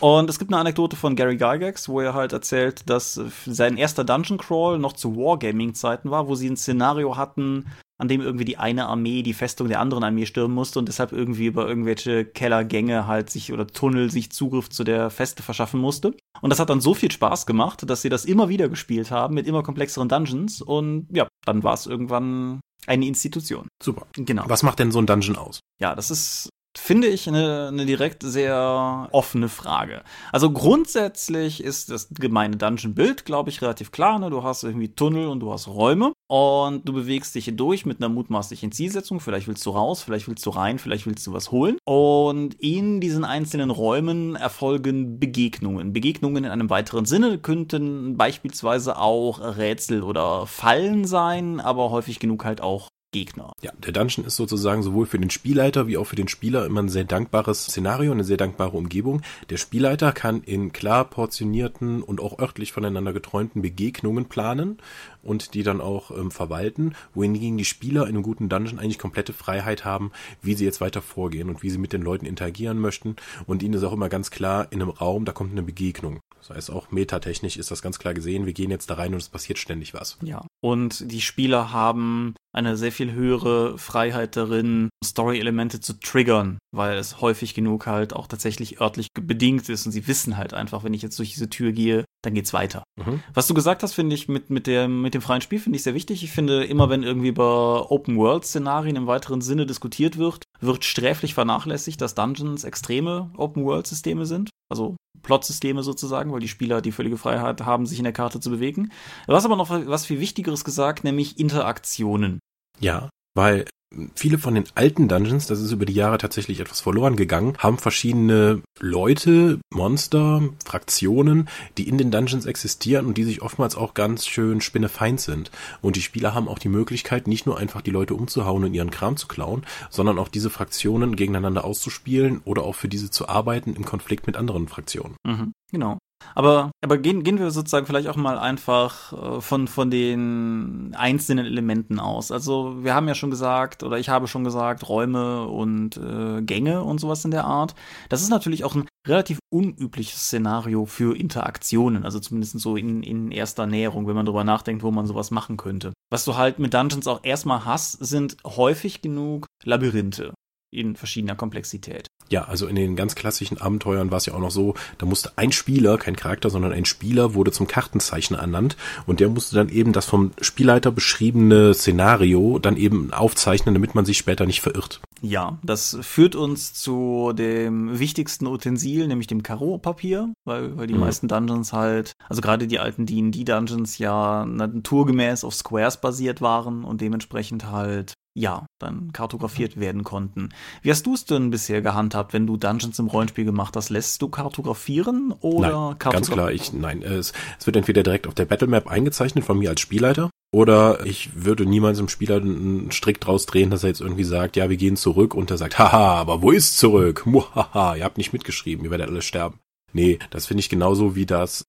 Und es gibt eine Anekdote von Gary Gygax, wo er halt erzählt, dass sein erster Dungeon Crawl noch zu Wargaming-Zeiten war, wo sie ein Szenario hatten, an dem irgendwie die eine Armee die Festung der anderen Armee stürmen musste und deshalb irgendwie über irgendwelche Kellergänge halt sich oder Tunnel sich Zugriff zu der Feste verschaffen musste. Und das hat dann so viel Spaß gemacht, dass sie das immer wieder gespielt haben mit immer komplexeren Dungeons und ja, dann war es irgendwann eine Institution. Super. Genau. Was macht denn so ein Dungeon aus? Ja, das ist finde ich eine, eine direkt sehr offene Frage. Also grundsätzlich ist das gemeine Dungeon-Bild, glaube ich, relativ klar. Ne? Du hast irgendwie Tunnel und du hast Räume und du bewegst dich hier durch mit einer mutmaßlichen Zielsetzung. Vielleicht willst du raus, vielleicht willst du rein, vielleicht willst du was holen. Und in diesen einzelnen Räumen erfolgen Begegnungen. Begegnungen in einem weiteren Sinne könnten beispielsweise auch Rätsel oder Fallen sein, aber häufig genug halt auch Gegner. Ja, der Dungeon ist sozusagen sowohl für den Spielleiter wie auch für den Spieler immer ein sehr dankbares Szenario, eine sehr dankbare Umgebung. Der Spielleiter kann in klar portionierten und auch örtlich voneinander geträumten Begegnungen planen und die dann auch ähm, verwalten, wohingegen die Spieler in einem guten Dungeon eigentlich komplette Freiheit haben, wie sie jetzt weiter vorgehen und wie sie mit den Leuten interagieren möchten. Und ihnen ist auch immer ganz klar, in einem Raum, da kommt eine Begegnung. Das heißt, auch metatechnisch ist das ganz klar gesehen. Wir gehen jetzt da rein und es passiert ständig was. Ja. Und die Spieler haben eine sehr viel höhere Freiheit darin, Story-Elemente zu triggern, weil es häufig genug halt auch tatsächlich örtlich bedingt ist und sie wissen halt einfach, wenn ich jetzt durch diese Tür gehe, dann geht's weiter. Mhm. Was du gesagt hast, finde ich mit, mit, der, mit dem freien Spiel, finde ich sehr wichtig. Ich finde, immer wenn irgendwie über Open-World-Szenarien im weiteren Sinne diskutiert wird, wird sträflich vernachlässigt, dass Dungeons extreme Open-World-Systeme sind. Also Plot-Systeme sozusagen, weil die Spieler die völlige Freiheit haben, sich in der Karte zu bewegen. Du hast aber noch was viel Wichtigeres gesagt, nämlich Interaktionen. Ja, weil viele von den alten Dungeons, das ist über die Jahre tatsächlich etwas verloren gegangen, haben verschiedene Leute, Monster, Fraktionen, die in den Dungeons existieren und die sich oftmals auch ganz schön spinnefeind sind. Und die Spieler haben auch die Möglichkeit, nicht nur einfach die Leute umzuhauen und ihren Kram zu klauen, sondern auch diese Fraktionen gegeneinander auszuspielen oder auch für diese zu arbeiten im Konflikt mit anderen Fraktionen. Mhm, genau. Aber, aber gehen, gehen wir sozusagen vielleicht auch mal einfach äh, von, von den einzelnen Elementen aus. Also wir haben ja schon gesagt, oder ich habe schon gesagt, Räume und äh, Gänge und sowas in der Art. Das ist natürlich auch ein relativ unübliches Szenario für Interaktionen, also zumindest so in, in erster Näherung, wenn man darüber nachdenkt, wo man sowas machen könnte. Was du halt mit Dungeons auch erstmal hast, sind häufig genug Labyrinthe in verschiedener Komplexität. Ja, also in den ganz klassischen Abenteuern war es ja auch noch so, da musste ein Spieler, kein Charakter, sondern ein Spieler wurde zum Kartenzeichner ernannt und der musste dann eben das vom Spielleiter beschriebene Szenario dann eben aufzeichnen, damit man sich später nicht verirrt. Ja, das führt uns zu dem wichtigsten Utensil, nämlich dem Karo-Papier, weil, weil die mhm. meisten Dungeons halt, also gerade die alten D&D-Dungeons ja naturgemäß auf Squares basiert waren und dementsprechend halt ja, dann kartografiert werden konnten. Wie hast du es denn bisher gehandhabt, wenn du Dungeons im Rollenspiel gemacht hast? Lässt du kartografieren oder nein, Ganz klar, ich, nein, es, es wird entweder direkt auf der Battlemap eingezeichnet von mir als Spielleiter oder ich würde niemals im Spieler einen Strick draus drehen, dass er jetzt irgendwie sagt, ja, wir gehen zurück und er sagt, haha, aber wo ist zurück? Muhaha, ihr habt nicht mitgeschrieben, ihr werdet alle sterben. Nee, das finde ich genauso wie das.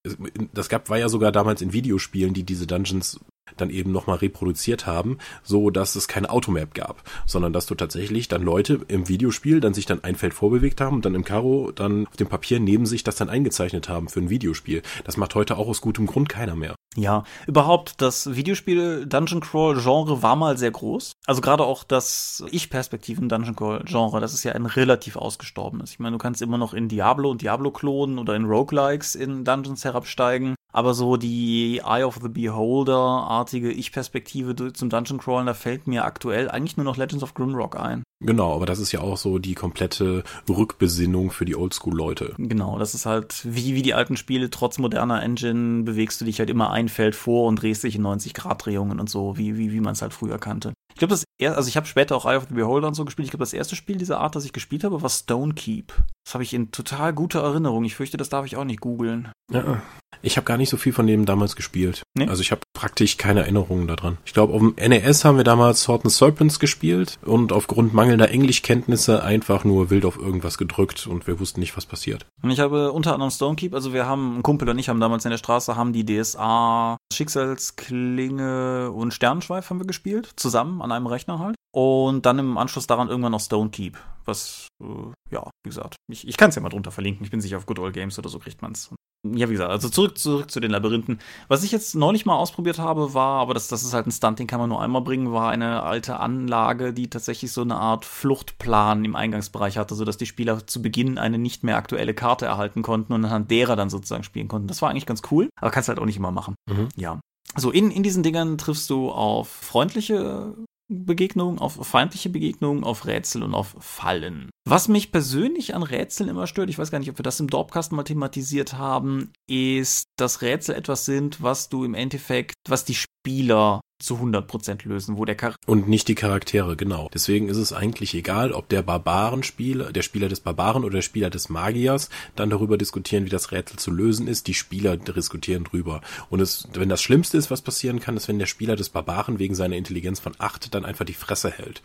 Das gab, war ja sogar damals in Videospielen, die diese Dungeons dann eben nochmal reproduziert haben, so dass es keine Automap gab, sondern dass du tatsächlich dann Leute im Videospiel dann sich dann ein Feld vorbewegt haben und dann im Karo dann auf dem Papier neben sich das dann eingezeichnet haben für ein Videospiel. Das macht heute auch aus gutem Grund keiner mehr. Ja, überhaupt das Videospiel Dungeon Crawl Genre war mal sehr groß. Also gerade auch das Ich-Perspektiven Dungeon Crawl Genre, das ist ja ein relativ ausgestorbenes. Ich meine, du kannst immer noch in Diablo und Diablo klonen oder in Roguelikes in Dungeons herabsteigen. Aber so die Eye of the Beholder-artige Ich-Perspektive zum Dungeon Crawlen, da fällt mir aktuell eigentlich nur noch Legends of Grimrock ein. Genau, aber das ist ja auch so die komplette Rückbesinnung für die Oldschool-Leute. Genau, das ist halt wie, wie die alten Spiele, trotz moderner Engine bewegst du dich halt immer ein Feld vor und drehst dich in 90-Grad-Drehungen und so, wie, wie, wie man es halt früher kannte. Ich glaube, das erste, also ich habe später auch Eye of the Beholder und so gespielt. Ich glaube, das erste Spiel dieser Art, das ich gespielt habe, war Stone Keep. Das habe ich in total guter Erinnerung. Ich fürchte, das darf ich auch nicht googeln. Ja, ich habe gar nicht so viel von dem damals gespielt. Nee? Also ich habe praktisch keine Erinnerungen daran. Ich glaube, auf dem NES haben wir damals Sword and Serpents gespielt und aufgrund mangelnder Englischkenntnisse einfach nur wild auf irgendwas gedrückt und wir wussten nicht, was passiert. Und ich habe unter anderem Stonekeep, also wir haben, ein Kumpel und ich haben damals in der Straße, haben die DSA Schicksalsklinge und Sternenschweif haben wir gespielt, zusammen an einem Rechner halt. Und dann im Anschluss daran irgendwann noch Stonekeep, was, äh, ja, wie gesagt, ich, ich kann es ja mal drunter verlinken. Ich bin sicher, auf Good Old Games oder so kriegt man es ja, wie gesagt, also zurück, zurück zu den Labyrinthen. Was ich jetzt neulich mal ausprobiert habe, war, aber das, das ist halt ein Stunt, den kann man nur einmal bringen, war eine alte Anlage, die tatsächlich so eine Art Fluchtplan im Eingangsbereich hatte, sodass die Spieler zu Beginn eine nicht mehr aktuelle Karte erhalten konnten und anhand derer dann sozusagen spielen konnten. Das war eigentlich ganz cool, aber kannst halt auch nicht immer machen. Mhm. Ja. So, in, in diesen Dingern triffst du auf freundliche Begegnungen, auf feindliche Begegnungen, auf Rätsel und auf Fallen. Was mich persönlich an Rätseln immer stört, ich weiß gar nicht, ob wir das im Dorpcast mal thematisiert haben, ist, dass Rätsel etwas sind, was du im Endeffekt, was die Spieler zu 100% lösen, wo der Charakter und nicht die Charaktere, genau. Deswegen ist es eigentlich egal, ob der Barbarenspieler, der Spieler des Barbaren oder der Spieler des Magiers dann darüber diskutieren, wie das Rätsel zu lösen ist. Die Spieler diskutieren drüber. Und es, wenn das Schlimmste ist, was passieren kann, ist, wenn der Spieler des Barbaren wegen seiner Intelligenz von 8 dann einfach die Fresse hält.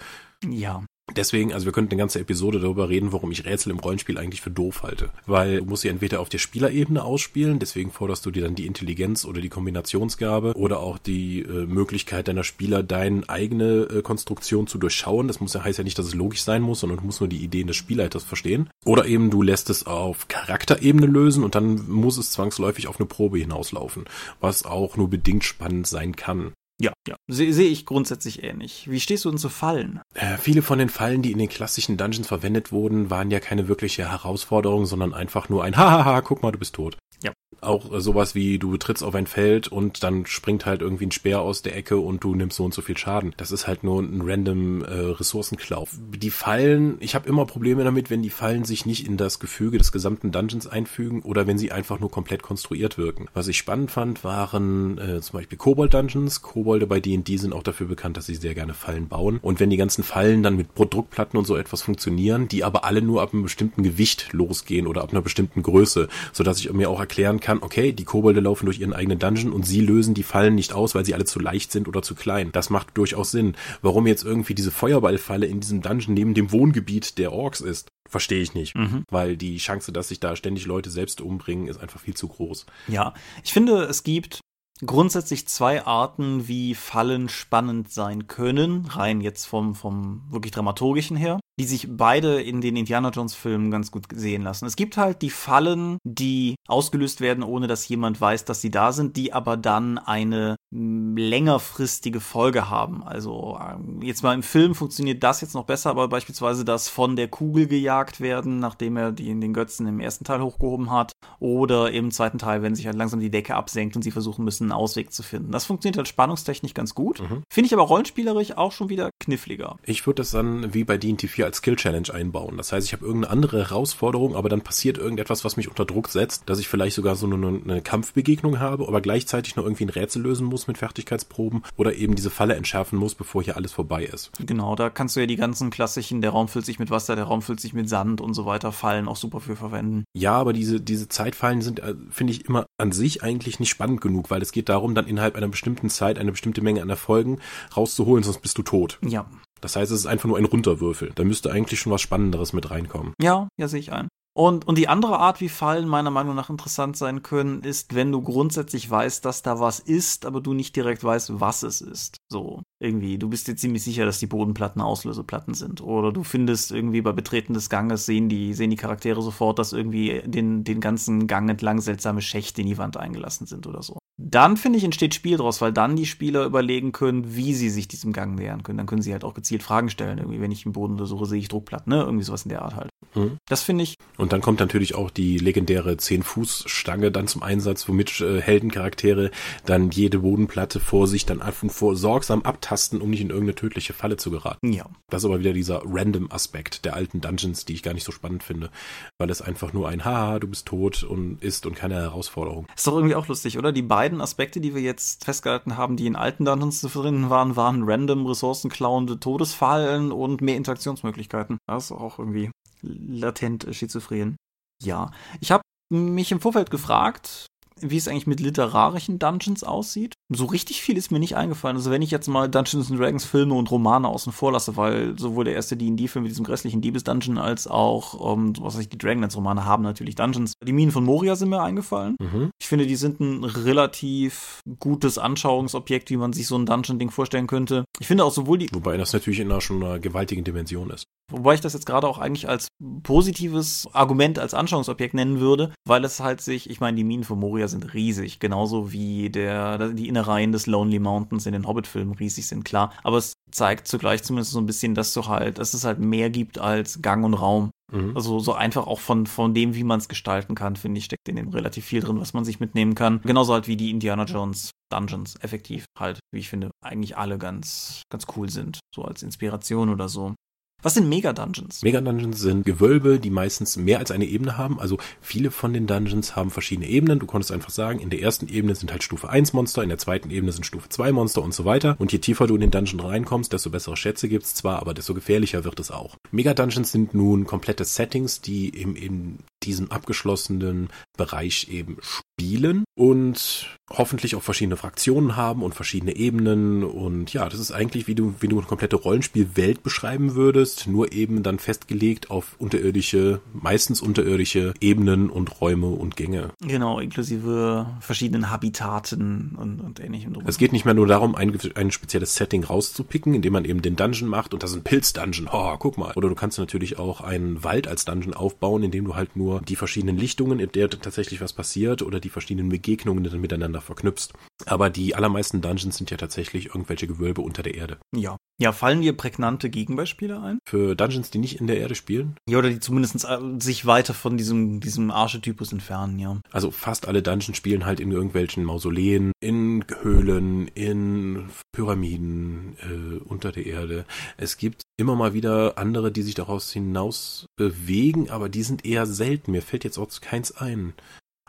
Ja. Deswegen, also wir könnten eine ganze Episode darüber reden, warum ich Rätsel im Rollenspiel eigentlich für doof halte. Weil du musst sie entweder auf der Spielerebene ausspielen, deswegen forderst du dir dann die Intelligenz oder die Kombinationsgabe oder auch die äh, Möglichkeit deiner Spieler, deine eigene äh, Konstruktion zu durchschauen. Das muss ja heißt ja nicht, dass es logisch sein muss, sondern du musst nur die Ideen des Spielleiters verstehen. Oder eben du lässt es auf Charakterebene lösen und dann muss es zwangsläufig auf eine Probe hinauslaufen, was auch nur bedingt spannend sein kann. Ja, ja. Sehe seh ich grundsätzlich ähnlich. Wie stehst du denn zu Fallen? Äh, viele von den Fallen, die in den klassischen Dungeons verwendet wurden, waren ja keine wirkliche Herausforderung, sondern einfach nur ein [LAUGHS] Hahaha, guck mal, du bist tot. Ja. Auch äh, sowas wie du trittst auf ein Feld und dann springt halt irgendwie ein Speer aus der Ecke und du nimmst so und so viel Schaden. Das ist halt nur ein random äh, Ressourcenklau. Die Fallen, ich habe immer Probleme damit, wenn die Fallen sich nicht in das Gefüge des gesamten Dungeons einfügen oder wenn sie einfach nur komplett konstruiert wirken. Was ich spannend fand, waren äh, zum Beispiel Kobold-Dungeons. Kobolde bei D&D sind auch dafür bekannt, dass sie sehr gerne Fallen bauen. Und wenn die ganzen Fallen dann mit Druckplatten und so etwas funktionieren, die aber alle nur ab einem bestimmten Gewicht losgehen oder ab einer bestimmten Größe, sodass ich mir auch erklären kann, okay, die Kobolde laufen durch ihren eigenen Dungeon und sie lösen die Fallen nicht aus, weil sie alle zu leicht sind oder zu klein. Das macht durchaus Sinn. Warum jetzt irgendwie diese Feuerballfalle in diesem Dungeon neben dem Wohngebiet der Orks ist, verstehe ich nicht. Mhm. Weil die Chance, dass sich da ständig Leute selbst umbringen, ist einfach viel zu groß. Ja, ich finde, es gibt grundsätzlich zwei Arten, wie Fallen spannend sein können, rein jetzt vom, vom wirklich dramaturgischen her die sich beide in den Indiana Jones Filmen ganz gut sehen lassen. Es gibt halt die Fallen, die ausgelöst werden, ohne dass jemand weiß, dass sie da sind, die aber dann eine längerfristige Folge haben. Also ähm, jetzt mal im Film funktioniert das jetzt noch besser, aber beispielsweise das von der Kugel gejagt werden, nachdem er die in den Götzen im ersten Teil hochgehoben hat, oder im zweiten Teil, wenn sich halt langsam die Decke absenkt und sie versuchen müssen, einen Ausweg zu finden. Das funktioniert halt spannungstechnisch ganz gut. Mhm. Finde ich aber rollenspielerisch auch schon wieder kniffliger. Ich würde das dann wie bei D&T 4 als Skill Challenge einbauen. Das heißt, ich habe irgendeine andere Herausforderung, aber dann passiert irgendetwas, was mich unter Druck setzt, dass ich vielleicht sogar so eine, eine Kampfbegegnung habe, aber gleichzeitig noch irgendwie ein Rätsel lösen muss mit Fertigkeitsproben oder eben diese Falle entschärfen muss, bevor hier alles vorbei ist. Genau, da kannst du ja die ganzen klassischen, der Raum füllt sich mit Wasser, der Raum füllt sich mit Sand und so weiter, Fallen auch super für verwenden. Ja, aber diese, diese Zeitfallen sind, äh, finde ich, immer an sich eigentlich nicht spannend genug, weil es geht darum, dann innerhalb einer bestimmten Zeit eine bestimmte Menge an Erfolgen rauszuholen, sonst bist du tot. Ja. Das heißt, es ist einfach nur ein Runterwürfel. Da müsste eigentlich schon was Spannenderes mit reinkommen. Ja, ja, sehe ich ein. Und, und die andere Art, wie Fallen meiner Meinung nach interessant sein können, ist, wenn du grundsätzlich weißt, dass da was ist, aber du nicht direkt weißt, was es ist. So, irgendwie. Du bist dir ziemlich sicher, dass die Bodenplatten Auslöseplatten sind. Oder du findest irgendwie bei Betreten des Ganges sehen die, sehen die Charaktere sofort, dass irgendwie den, den ganzen Gang entlang seltsame Schächte in die Wand eingelassen sind oder so. Dann finde ich, entsteht Spiel draus, weil dann die Spieler überlegen können, wie sie sich diesem Gang nähern können. Dann können sie halt auch gezielt Fragen stellen. Irgendwie, wenn ich im Boden untersuche, sehe ich Druckplatten, ne? Irgendwie sowas in der Art halt. Mhm. Das finde ich. Und dann kommt natürlich auch die legendäre 10-Fuß-Stange dann zum Einsatz, womit äh, Heldencharaktere dann jede Bodenplatte vor sich dann einfach vor sorgsam abtasten, um nicht in irgendeine tödliche Falle zu geraten. Ja. Das ist aber wieder dieser Random-Aspekt der alten Dungeons, die ich gar nicht so spannend finde, weil es einfach nur ein Haha, du bist tot und ist und keine Herausforderung. Ist doch irgendwie auch lustig, oder? Die beiden beiden Aspekte, die wir jetzt festgehalten haben, die in alten Dungeons zu finden waren, waren random ressourcenklauende Todesfallen und mehr Interaktionsmöglichkeiten. Das ist auch irgendwie latent schizophren. Ja, ich habe mich im Vorfeld gefragt, wie es eigentlich mit literarischen Dungeons aussieht. So richtig viel ist mir nicht eingefallen. Also wenn ich jetzt mal Dungeons Dragons Filme und Romane außen vor lasse, weil sowohl der erste D&D-Film mit diesem grässlichen Diebes-Dungeon als auch, ähm, was weiß ich, die Dragonlance-Romane haben natürlich Dungeons. Die Minen von Moria sind mir eingefallen. Mhm. Ich finde, die sind ein relativ gutes Anschauungsobjekt, wie man sich so ein Dungeon-Ding vorstellen könnte. Ich finde auch sowohl die... Wobei das natürlich in einer schon einer gewaltigen Dimension ist. Wobei ich das jetzt gerade auch eigentlich als positives Argument, als Anschauungsobjekt nennen würde, weil es halt sich, ich meine, die Minen von Moria sind riesig, genauso wie der, die Innereien des Lonely Mountains in den Hobbit-Filmen riesig sind, klar. Aber es zeigt zugleich zumindest so ein bisschen, dass du halt, dass es halt mehr gibt als Gang und Raum. Mhm. Also so einfach auch von, von dem, wie man es gestalten kann, finde ich, steckt in dem relativ viel drin, was man sich mitnehmen kann. Genauso halt wie die Indiana Jones Dungeons, effektiv halt, wie ich finde, eigentlich alle ganz, ganz cool sind. So als Inspiration oder so. Was sind Mega-Dungeons? Mega-Dungeons sind Gewölbe, die meistens mehr als eine Ebene haben. Also viele von den Dungeons haben verschiedene Ebenen. Du konntest einfach sagen, in der ersten Ebene sind halt Stufe 1 Monster, in der zweiten Ebene sind Stufe 2 Monster und so weiter. Und je tiefer du in den Dungeon reinkommst, desto bessere Schätze gibt's zwar, aber desto gefährlicher wird es auch. Mega-Dungeons sind nun komplette Settings, die im, in diesem abgeschlossenen Bereich eben spielen und hoffentlich auch verschiedene Fraktionen haben und verschiedene Ebenen und ja, das ist eigentlich wie du wie du eine komplette Rollenspielwelt beschreiben würdest, nur eben dann festgelegt auf unterirdische, meistens unterirdische Ebenen und Räume und Gänge. Genau, inklusive verschiedenen Habitaten und, und ähnlichem. Es geht nicht mehr nur darum, ein, ein spezielles Setting rauszupicken, indem man eben den Dungeon macht und das ist ein Pilz-Dungeon. Oh, guck mal. Oder du kannst natürlich auch einen Wald als Dungeon aufbauen, indem du halt nur die verschiedenen Lichtungen, in der tatsächlich was passiert oder die verschiedenen Begegnungen dann miteinander verknüpfst. Aber die allermeisten Dungeons sind ja tatsächlich irgendwelche Gewölbe unter der Erde. Ja. Ja, fallen dir prägnante Gegenbeispiele ein? Für Dungeons, die nicht in der Erde spielen? Ja, oder die zumindest äh, sich weiter von diesem, diesem Archetypus entfernen, ja. Also fast alle Dungeons spielen halt in irgendwelchen Mausoleen, in Höhlen, in Pyramiden, äh, unter der Erde. Es gibt immer mal wieder andere, die sich daraus hinaus bewegen, aber die sind eher selten. Mir fällt jetzt auch keins ein.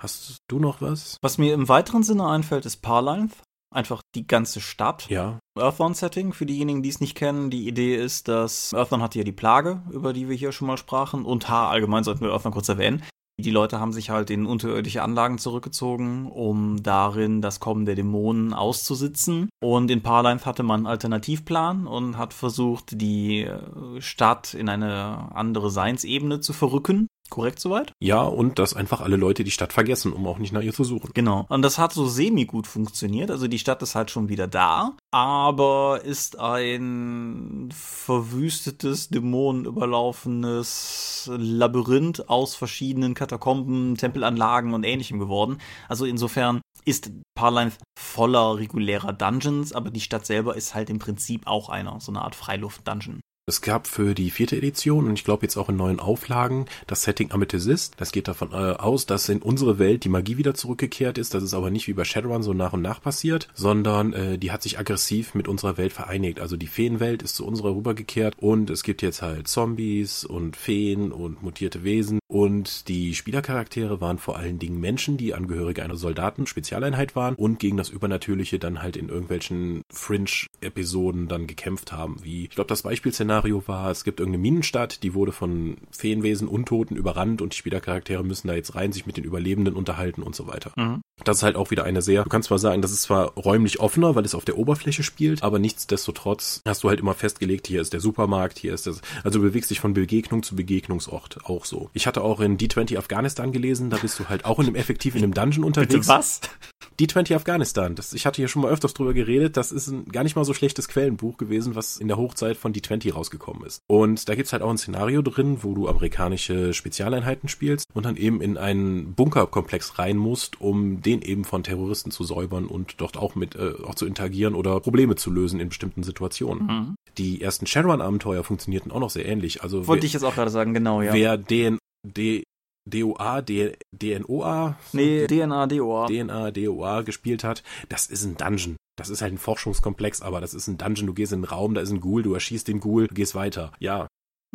Hast du noch was? Was mir im weiteren Sinne einfällt, ist Parlinth. Einfach die ganze Stadt. Ja. Earthbound-Setting, für diejenigen, die es nicht kennen. Die Idee ist, dass Earthbound hat ja die Plage, über die wir hier schon mal sprachen. Und H allgemein sollten wir Earthbound kurz erwähnen. Die Leute haben sich halt in unterirdische Anlagen zurückgezogen, um darin das Kommen der Dämonen auszusitzen. Und in Parlinth hatte man einen Alternativplan und hat versucht, die Stadt in eine andere Seinsebene zu verrücken. Korrekt soweit? Ja, und dass einfach alle Leute die Stadt vergessen, um auch nicht nach ihr zu suchen. Genau. Und das hat so semi gut funktioniert. Also die Stadt ist halt schon wieder da, aber ist ein verwüstetes, dämonenüberlaufenes Labyrinth aus verschiedenen Katakomben, Tempelanlagen und ähnlichem geworden. Also insofern ist Parline voller regulärer Dungeons, aber die Stadt selber ist halt im Prinzip auch einer, so eine Art Freiluft-Dungeon. Es gab für die vierte Edition und ich glaube jetzt auch in neuen Auflagen das Setting Amethyst. Das geht davon äh, aus, dass in unsere Welt die Magie wieder zurückgekehrt ist. Das ist aber nicht wie bei Shadowrun so nach und nach passiert, sondern äh, die hat sich aggressiv mit unserer Welt vereinigt. Also die Feenwelt ist zu unserer rübergekehrt und es gibt jetzt halt Zombies und Feen und mutierte Wesen und die Spielercharaktere waren vor allen Dingen Menschen, die Angehörige einer Soldaten-Spezialeinheit waren und gegen das Übernatürliche dann halt in irgendwelchen Fringe-Episoden dann gekämpft haben. Wie, ich glaube, das Beispielszenario war, es gibt irgendeine Minenstadt, die wurde von Feenwesen, Untoten überrannt und die Spielercharaktere müssen da jetzt rein, sich mit den Überlebenden unterhalten und so weiter. Mhm. Das ist halt auch wieder eine sehr, du kannst zwar sagen, das ist zwar räumlich offener, weil es auf der Oberfläche spielt, aber nichtsdestotrotz hast du halt immer festgelegt, hier ist der Supermarkt, hier ist das, also du bewegst dich von Begegnung zu Begegnungsort auch so. Ich hatte auch in D20 Afghanistan gelesen, da bist du halt auch in dem effektiv in einem Dungeon unterwegs. Bitte was? D20 Afghanistan, das, ich hatte hier schon mal öfters drüber geredet, das ist ein gar nicht mal so schlechtes Quellenbuch gewesen, was in der Hochzeit von D20 rausgekommen ist. Und da gibt's halt auch ein Szenario drin, wo du amerikanische Spezialeinheiten spielst und dann eben in einen Bunkerkomplex rein musst, um den eben von Terroristen zu säubern und dort auch mit äh, auch zu interagieren oder Probleme zu lösen in bestimmten Situationen. Mhm. Die ersten Shadowrun-Abenteuer funktionierten auch noch sehr ähnlich. Also wollte wer, ich jetzt auch gerade sagen, genau, ja. Wer den D DOA, D, DNOA? Nee, DNA, DOA. DNA, DOA gespielt hat, das ist ein Dungeon. Das ist halt ein Forschungskomplex, aber das ist ein Dungeon. Du gehst in einen Raum, da ist ein Ghoul, du erschießt den Ghoul, du gehst weiter. Ja,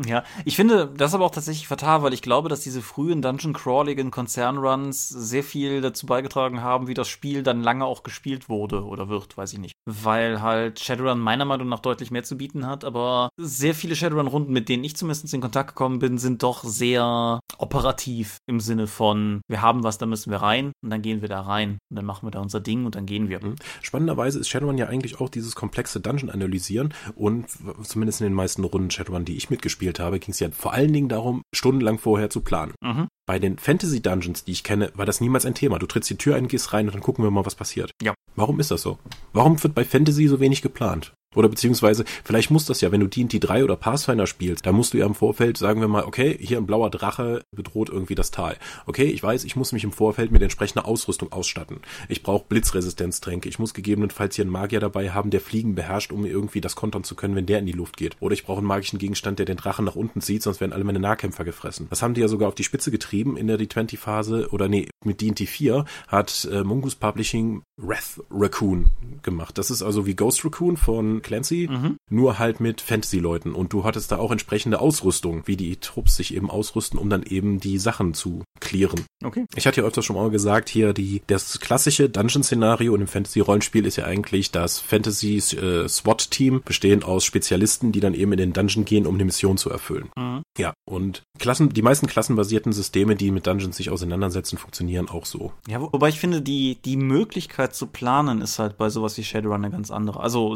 ja, ich finde das aber auch tatsächlich fatal, weil ich glaube, dass diese frühen Dungeon-crawligen Konzernruns sehr viel dazu beigetragen haben, wie das Spiel dann lange auch gespielt wurde oder wird, weiß ich nicht. Weil halt Shadowrun meiner Meinung nach deutlich mehr zu bieten hat, aber sehr viele Shadowrun-Runden, mit denen ich zumindest in Kontakt gekommen bin, sind doch sehr operativ im Sinne von, wir haben was, da müssen wir rein und dann gehen wir da rein und dann machen wir da unser Ding und dann gehen wir. Mhm. Spannenderweise ist Shadowrun ja eigentlich auch dieses komplexe Dungeon-Analysieren und zumindest in den meisten Runden Shadowrun, die ich mitgespielt gespielt habe, ging es ja vor allen Dingen darum, stundenlang vorher zu planen. Mhm. Bei den Fantasy Dungeons, die ich kenne, war das niemals ein Thema. Du trittst die Tür ein, gehst rein und dann gucken wir mal, was passiert. Ja. Warum ist das so? Warum wird bei Fantasy so wenig geplant? Oder beziehungsweise, vielleicht muss das ja, wenn du D&D 3 oder Pathfinder spielst, da musst du ja im Vorfeld, sagen wir mal, okay, hier ein blauer Drache bedroht irgendwie das Tal. Okay, ich weiß, ich muss mich im Vorfeld mit entsprechender Ausrüstung ausstatten. Ich brauche Blitzresistenztränke. Ich muss gegebenenfalls hier einen Magier dabei haben, der Fliegen beherrscht, um irgendwie das kontern zu können, wenn der in die Luft geht. Oder ich brauche einen magischen Gegenstand, der den Drachen nach unten zieht, sonst werden alle meine Nahkämpfer gefressen. Das haben die ja sogar auf die Spitze getrieben in der D20-Phase, oder nee, mit D&D 4 hat äh, Mungus Publishing Wrath Raccoon gemacht. Das ist also wie Ghost Raccoon von Clancy, mhm. nur halt mit Fantasy-Leuten. Und du hattest da auch entsprechende Ausrüstung, wie die Trupps sich eben ausrüsten, um dann eben die Sachen zu klären. Okay. Ich hatte ja öfters schon mal gesagt, hier die das klassische Dungeon-Szenario in einem Fantasy-Rollenspiel ist ja eigentlich das Fantasy-SWAT-Team, äh, bestehend aus Spezialisten, die dann eben in den Dungeon gehen, um eine Mission zu erfüllen. Mhm. Ja, und Klassen, die meisten klassenbasierten Systeme, die mit Dungeons sich auseinandersetzen, funktionieren auch so. Ja, wobei ich finde, die, die Möglichkeit zu planen ist halt bei sowas wie Shadowrun eine ganz andere. Also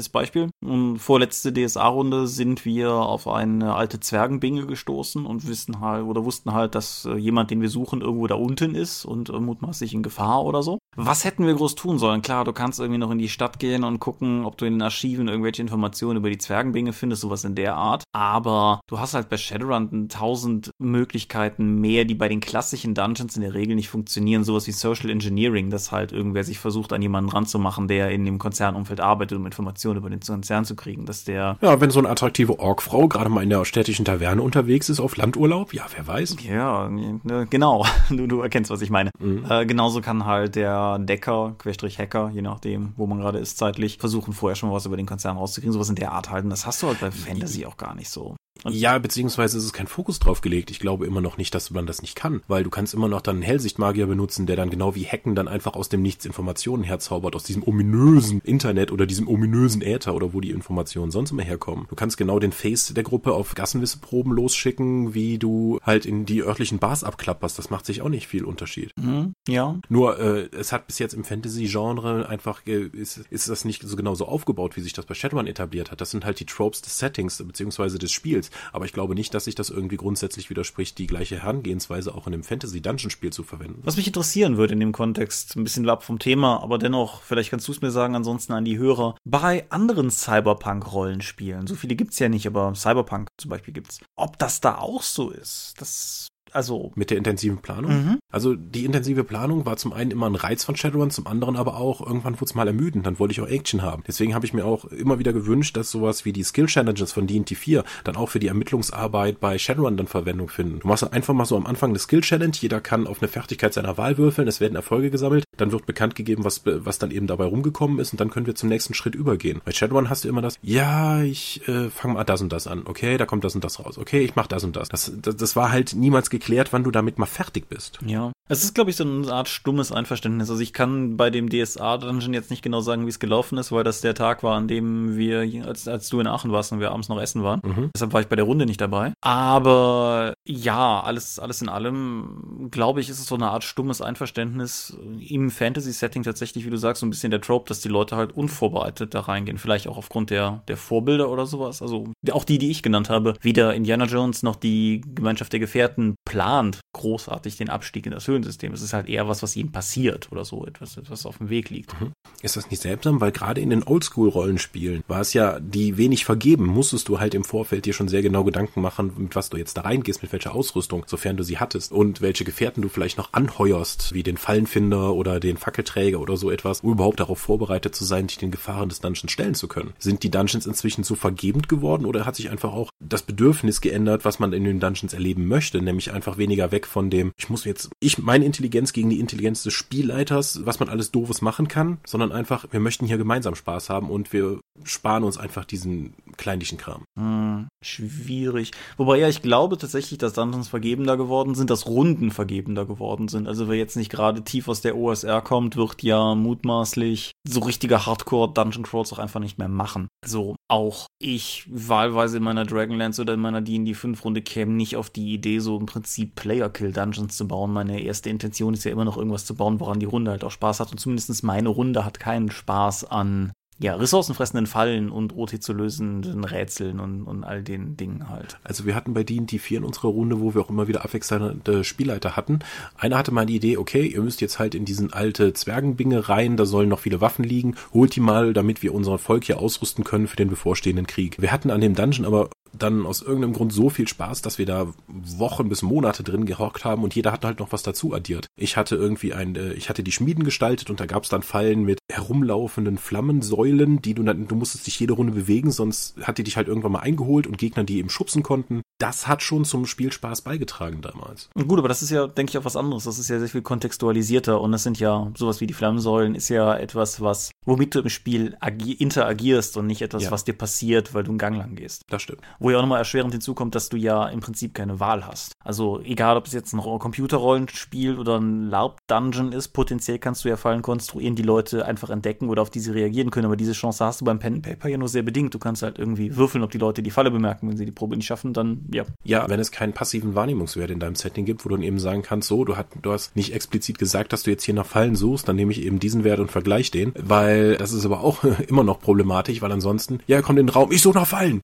semi-konkretes Beispiel. Vorletzte DSA-Runde sind wir auf eine alte Zwergenbinge gestoßen und wissen halt oder wussten halt, dass äh, jemand, den wir suchen, irgendwo da unten ist und äh, mutmaßlich in Gefahr oder so. Was hätten wir groß tun sollen? Klar, du kannst irgendwie noch in die Stadt gehen und gucken, ob du in den Archiven irgendwelche Informationen über die Zwergenbinge findest, sowas in der Art. Aber du hast halt bei Shadowrun tausend Möglichkeiten mehr, die bei den klassischen Dungeons in der Regel nicht funktionieren. Sowas wie Social Engineering, dass halt irgendwer sich versucht, an jemanden ranzumachen, der in dem Konzernumfeld arbeitet, um Informationen über den Konzern zu kriegen, dass der... Ja, wenn so eine attraktive Orkfrau gerade mal in der städtischen Taverne unterwegs ist auf Landurlaub, ja, wer weiß. Ja, ne, genau. [LAUGHS] Du, du erkennst, was ich meine. Mhm. Äh, genauso kann halt der Decker, Querstrich Hacker, je nachdem, wo man gerade ist zeitlich, versuchen vorher schon mal was über den Konzern rauszukriegen, sowas in der Art halten. Das hast du halt bei Fantasy auch gar nicht so. Ja, beziehungsweise ist es kein Fokus drauf gelegt. Ich glaube immer noch nicht, dass man das nicht kann, weil du kannst immer noch dann einen Hellsichtmagier benutzen, der dann genau wie Hacken dann einfach aus dem Nichts Informationen herzaubert, aus diesem ominösen Internet oder diesem ominösen Äther oder wo die Informationen sonst immer herkommen. Du kannst genau den Face der Gruppe auf Gassenwisseproben losschicken, wie du halt in die örtlichen Bars abklapperst. Das macht sich auch nicht viel Unterschied. Mhm, ja. Nur, äh, es hat bis jetzt im Fantasy-Genre einfach, äh, ist, ist das nicht so genau so aufgebaut, wie sich das bei Shadowrun etabliert hat. Das sind halt die Tropes des Settings, beziehungsweise des Spiels. Aber ich glaube nicht, dass sich das irgendwie grundsätzlich widerspricht, die gleiche Herangehensweise auch in einem Fantasy-Dungeon-Spiel zu verwenden. Was mich interessieren würde in dem Kontext, ein bisschen ab vom Thema, aber dennoch, vielleicht kannst du es mir sagen, ansonsten an die Hörer, bei anderen Cyberpunk-Rollenspielen, so viele gibt's ja nicht, aber Cyberpunk zum Beispiel gibt's, ob das da auch so ist, das also mit der intensiven Planung. Mhm. Also die intensive Planung war zum einen immer ein Reiz von Shadowrun, zum anderen aber auch irgendwann wurde es mal ermüdend, dann wollte ich auch Action haben. Deswegen habe ich mir auch immer wieder gewünscht, dass sowas wie die Skill Challenges von D&D 4 dann auch für die Ermittlungsarbeit bei Shadowrun dann Verwendung finden. Du machst einfach mal so am Anfang eine Skill Challenge, jeder kann auf eine Fertigkeit seiner Wahl würfeln, es werden Erfolge gesammelt, dann wird bekannt gegeben, was was dann eben dabei rumgekommen ist und dann können wir zum nächsten Schritt übergehen. Bei Shadowrun hast du immer das, ja, ich äh, fange mal das und das an. Okay, da kommt das und das raus. Okay, ich mach das und das. Das das, das war halt niemals geklärt, wann du damit mal fertig bist. Ja. Es ist, glaube ich, so eine Art stummes Einverständnis. Also ich kann bei dem DSA-Dungeon jetzt nicht genau sagen, wie es gelaufen ist, weil das der Tag war, an dem wir, als, als du in Aachen warst und wir abends noch essen waren. Mhm. Deshalb war ich bei der Runde nicht dabei. Aber ja, alles, alles in allem, glaube ich, ist es so eine Art stummes Einverständnis im Fantasy-Setting tatsächlich, wie du sagst, so ein bisschen der Trope, dass die Leute halt unvorbereitet da reingehen. Vielleicht auch aufgrund der, der Vorbilder oder sowas. Also auch die, die ich genannt habe. Weder Indiana Jones noch die Gemeinschaft der Gefährten plant großartig den Abstieg in das Höhlensystem. Es ist halt eher was, was ihnen passiert oder so. Etwas, etwas auf dem Weg liegt. Mhm. Ist das nicht seltsam? Weil gerade in den Oldschool-Rollenspielen war es ja, die wenig vergeben, musstest du halt im Vorfeld dir schon sehr genau Gedanken machen, mit was du jetzt da reingehst, mit welcher Ausrüstung, sofern du sie hattest und welche Gefährten du vielleicht noch anheuerst, wie den Fallenfinder oder den Fackelträger oder so etwas, um überhaupt darauf vorbereitet zu sein, dich den Gefahren des Dungeons stellen zu können. Sind die Dungeons inzwischen so vergebend geworden oder hat sich einfach auch das Bedürfnis geändert, was man in den Dungeons erleben möchte, nämlich einfach weniger weg von dem, ich muss jetzt, ich meine Intelligenz gegen die Intelligenz des Spielleiters, was man alles doofes machen kann, sondern einfach, wir möchten hier gemeinsam Spaß haben und wir sparen uns einfach diesen kleinlichen Kram. Hm, schwierig. Wobei ja, ich glaube tatsächlich, dass Dungeons vergebender geworden sind, dass Runden vergebender geworden sind. Also wer jetzt nicht gerade tief aus der OSR kommt, wird ja mutmaßlich so richtige Hardcore Dungeon Crawls auch einfach nicht mehr machen. So auch ich wahlweise in meiner Dragonlance oder in meiner D&D 5 Runde käme nicht auf die Idee, so im Prinzip Player Kill Dungeons zu bauen. Meine erste Intention ist ja immer noch irgendwas zu bauen, woran die Runde halt auch Spaß hat und zumindest meine Runde hat keinen Spaß an ja, ressourcenfressenden Fallen und OT zu lösenden Rätseln und, und all den Dingen halt. Also wir hatten bei D&D 4 in unserer Runde, wo wir auch immer wieder abwechselnde Spielleiter hatten. Einer hatte mal die Idee, okay, ihr müsst jetzt halt in diesen alte Zwergenbinge rein, da sollen noch viele Waffen liegen, holt die mal, damit wir unser Volk hier ausrüsten können für den bevorstehenden Krieg. Wir hatten an dem Dungeon aber dann aus irgendeinem Grund so viel Spaß, dass wir da Wochen bis Monate drin gehockt haben und jeder hat halt noch was dazu addiert. Ich hatte irgendwie ein, äh, ich hatte die Schmieden gestaltet und da gab es dann Fallen mit herumlaufenden Flammensäulen, die du dann, du musstest dich jede Runde bewegen, sonst hat die dich halt irgendwann mal eingeholt und Gegner, die eben schubsen konnten. Das hat schon zum Spielspaß beigetragen damals. Gut, aber das ist ja, denke ich, auch was anderes. Das ist ja sehr viel kontextualisierter und das sind ja sowas wie die Flammensäulen ist ja etwas, was, womit du im Spiel interagierst und nicht etwas, ja. was dir passiert, weil du einen Gang lang gehst. Das stimmt. Wo ja auch nochmal erschwerend hinzukommt, dass du ja im Prinzip keine Wahl hast. Also egal, ob es jetzt ein Computerrollenspiel oder ein LARP-Dungeon ist, potenziell kannst du ja Fallen konstruieren, die Leute einfach entdecken oder auf die sie reagieren können. Aber diese Chance hast du beim Pen and Paper ja nur sehr bedingt. Du kannst halt irgendwie würfeln, ob die Leute die Falle bemerken. Wenn sie die Probe nicht schaffen, dann ja. Ja, wenn es keinen passiven Wahrnehmungswert in deinem Setting gibt, wo du dann eben sagen kannst, so, du, hat, du hast nicht explizit gesagt, dass du jetzt hier nach Fallen suchst, dann nehme ich eben diesen Wert und vergleiche den, weil das ist aber auch [LAUGHS] immer noch problematisch, weil ansonsten, ja, kommt in den Raum, ich suche nach Fallen.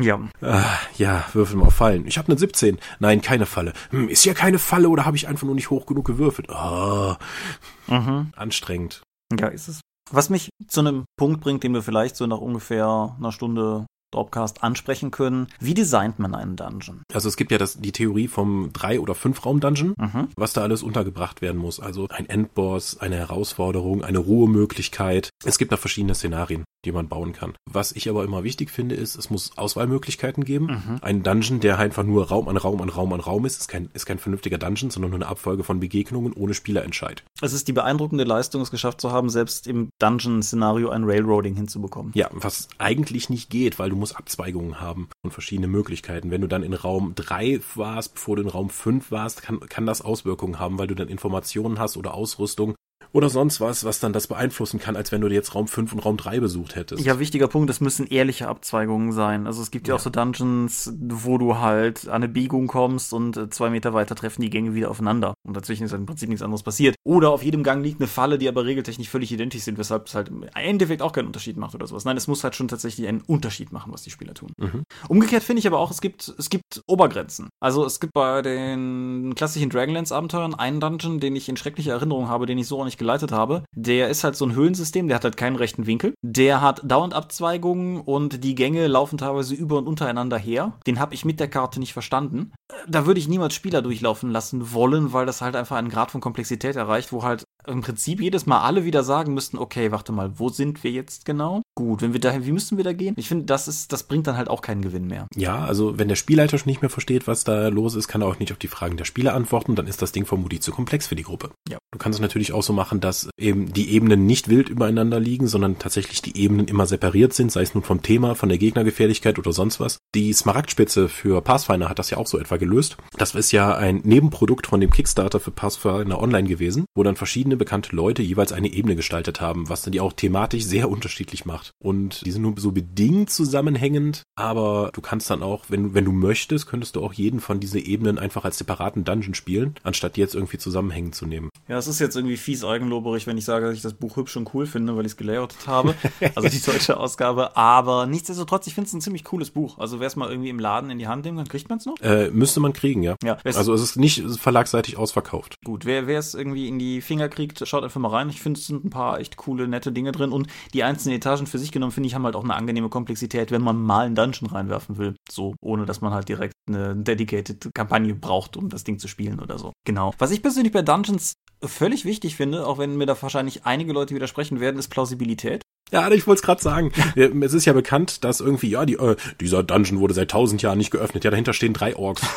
ja. Ah, ja, würfel mal auf Fallen. Ich habe eine 17. Nein, keine Falle. Hm, ist ja keine Falle oder habe ich einfach nur nicht hoch genug gewürfelt? Ah, mhm. anstrengend. Ja, ist es. Was mich zu einem Punkt bringt, den wir vielleicht so nach ungefähr einer Stunde Dropcast ansprechen können. Wie designt man einen Dungeon? Also es gibt ja das, die Theorie vom drei- oder fünf Raum-Dungeon, mhm. was da alles untergebracht werden muss. Also ein Endboss, eine Herausforderung, eine Ruhemöglichkeit. Es gibt da verschiedene Szenarien die man bauen kann. Was ich aber immer wichtig finde, ist, es muss Auswahlmöglichkeiten geben. Mhm. Ein Dungeon, der einfach nur Raum an Raum an Raum an Raum ist, ist kein, ist kein vernünftiger Dungeon, sondern nur eine Abfolge von Begegnungen ohne Spielerentscheid. Es ist die beeindruckende Leistung, es geschafft zu haben, selbst im Dungeon-Szenario ein Railroading hinzubekommen. Ja, was eigentlich nicht geht, weil du musst Abzweigungen haben und verschiedene Möglichkeiten. Wenn du dann in Raum 3 warst, bevor du in Raum 5 warst, kann, kann das Auswirkungen haben, weil du dann Informationen hast oder Ausrüstung, oder sonst was, was dann das beeinflussen kann, als wenn du jetzt Raum 5 und Raum 3 besucht hättest. Ja, wichtiger Punkt, es müssen ehrliche Abzweigungen sein. Also es gibt ja, ja auch so Dungeons, wo du halt an eine Biegung kommst und äh, zwei Meter weiter treffen die Gänge wieder aufeinander. Und dazwischen ist halt im Prinzip nichts anderes passiert. Oder auf jedem Gang liegt eine Falle, die aber regeltechnisch völlig identisch sind, weshalb es halt im Endeffekt auch keinen Unterschied macht oder sowas. Nein, es muss halt schon tatsächlich einen Unterschied machen, was die Spieler tun. Mhm. Umgekehrt finde ich aber auch, es gibt, es gibt Obergrenzen. Also es gibt bei den klassischen Dragonlance-Abenteuern einen Dungeon, den ich in schrecklicher Erinnerung habe, den ich so auch nicht geleitet habe, der ist halt so ein Höhlensystem, der hat halt keinen rechten Winkel. Der hat dauernd Abzweigungen und die Gänge laufen teilweise über und untereinander her. Den habe ich mit der Karte nicht verstanden. Da würde ich niemals Spieler durchlaufen lassen wollen, weil das halt einfach einen Grad von Komplexität erreicht, wo halt im Prinzip jedes Mal alle wieder sagen müssten, okay, warte mal, wo sind wir jetzt genau? Gut, wenn wir dahin, wie müssen wir da gehen? Ich finde, das ist, das bringt dann halt auch keinen Gewinn mehr. Ja, also wenn der Spielleiter schon nicht mehr versteht, was da los ist, kann er auch nicht auf die Fragen der Spieler antworten, dann ist das Ding vermutlich zu komplex für die Gruppe. Ja. Du kannst es natürlich auch so machen, dass eben die Ebenen nicht wild übereinander liegen, sondern tatsächlich die Ebenen immer separiert sind, sei es nun vom Thema, von der Gegnergefährlichkeit oder sonst was. Die Smaragdspitze für Pathfinder hat das ja auch so etwa gelöst. Das ist ja ein Nebenprodukt von dem Kickstarter für Pathfinder Online gewesen, wo dann verschiedene bekannte Leute jeweils eine Ebene gestaltet haben, was dann die auch thematisch sehr unterschiedlich macht. Und die sind nur so bedingt zusammenhängend, aber du kannst dann auch, wenn, wenn du möchtest, könntest du auch jeden von diesen Ebenen einfach als separaten Dungeon spielen, anstatt die jetzt irgendwie zusammenhängend zu nehmen. Ja, es ist jetzt irgendwie fies eigenloberig, wenn ich sage, dass ich das Buch hübsch und cool finde, weil ich es gelayoutet habe. Also die deutsche [LAUGHS] Ausgabe. Aber nichtsdestotrotz, ich finde es ein ziemlich cooles Buch. Also wer es mal irgendwie im Laden in die Hand nimmt, dann kriegt man es noch. Äh, müsste man kriegen, ja. Ja, Also es ist nicht verlagsseitig ausverkauft. Gut, wer es irgendwie in die Finger kriegt, schaut einfach mal rein. Ich finde, es sind ein paar echt coole, nette Dinge drin. Und die einzelnen Etagen für sich genommen, finde ich, haben halt auch eine angenehme Komplexität, wenn man mal einen Dungeon reinwerfen will. So, ohne dass man halt direkt eine dedicated Kampagne braucht, um das Ding zu spielen oder so. Genau. Was ich persönlich bei Dungeons völlig wichtig finde, auch wenn mir da wahrscheinlich einige Leute widersprechen werden, ist Plausibilität. Ja, ich wollte es gerade sagen. Es ist ja bekannt, dass irgendwie, ja, die, äh, dieser Dungeon wurde seit tausend Jahren nicht geöffnet. Ja, dahinter stehen drei Orks. [LAUGHS]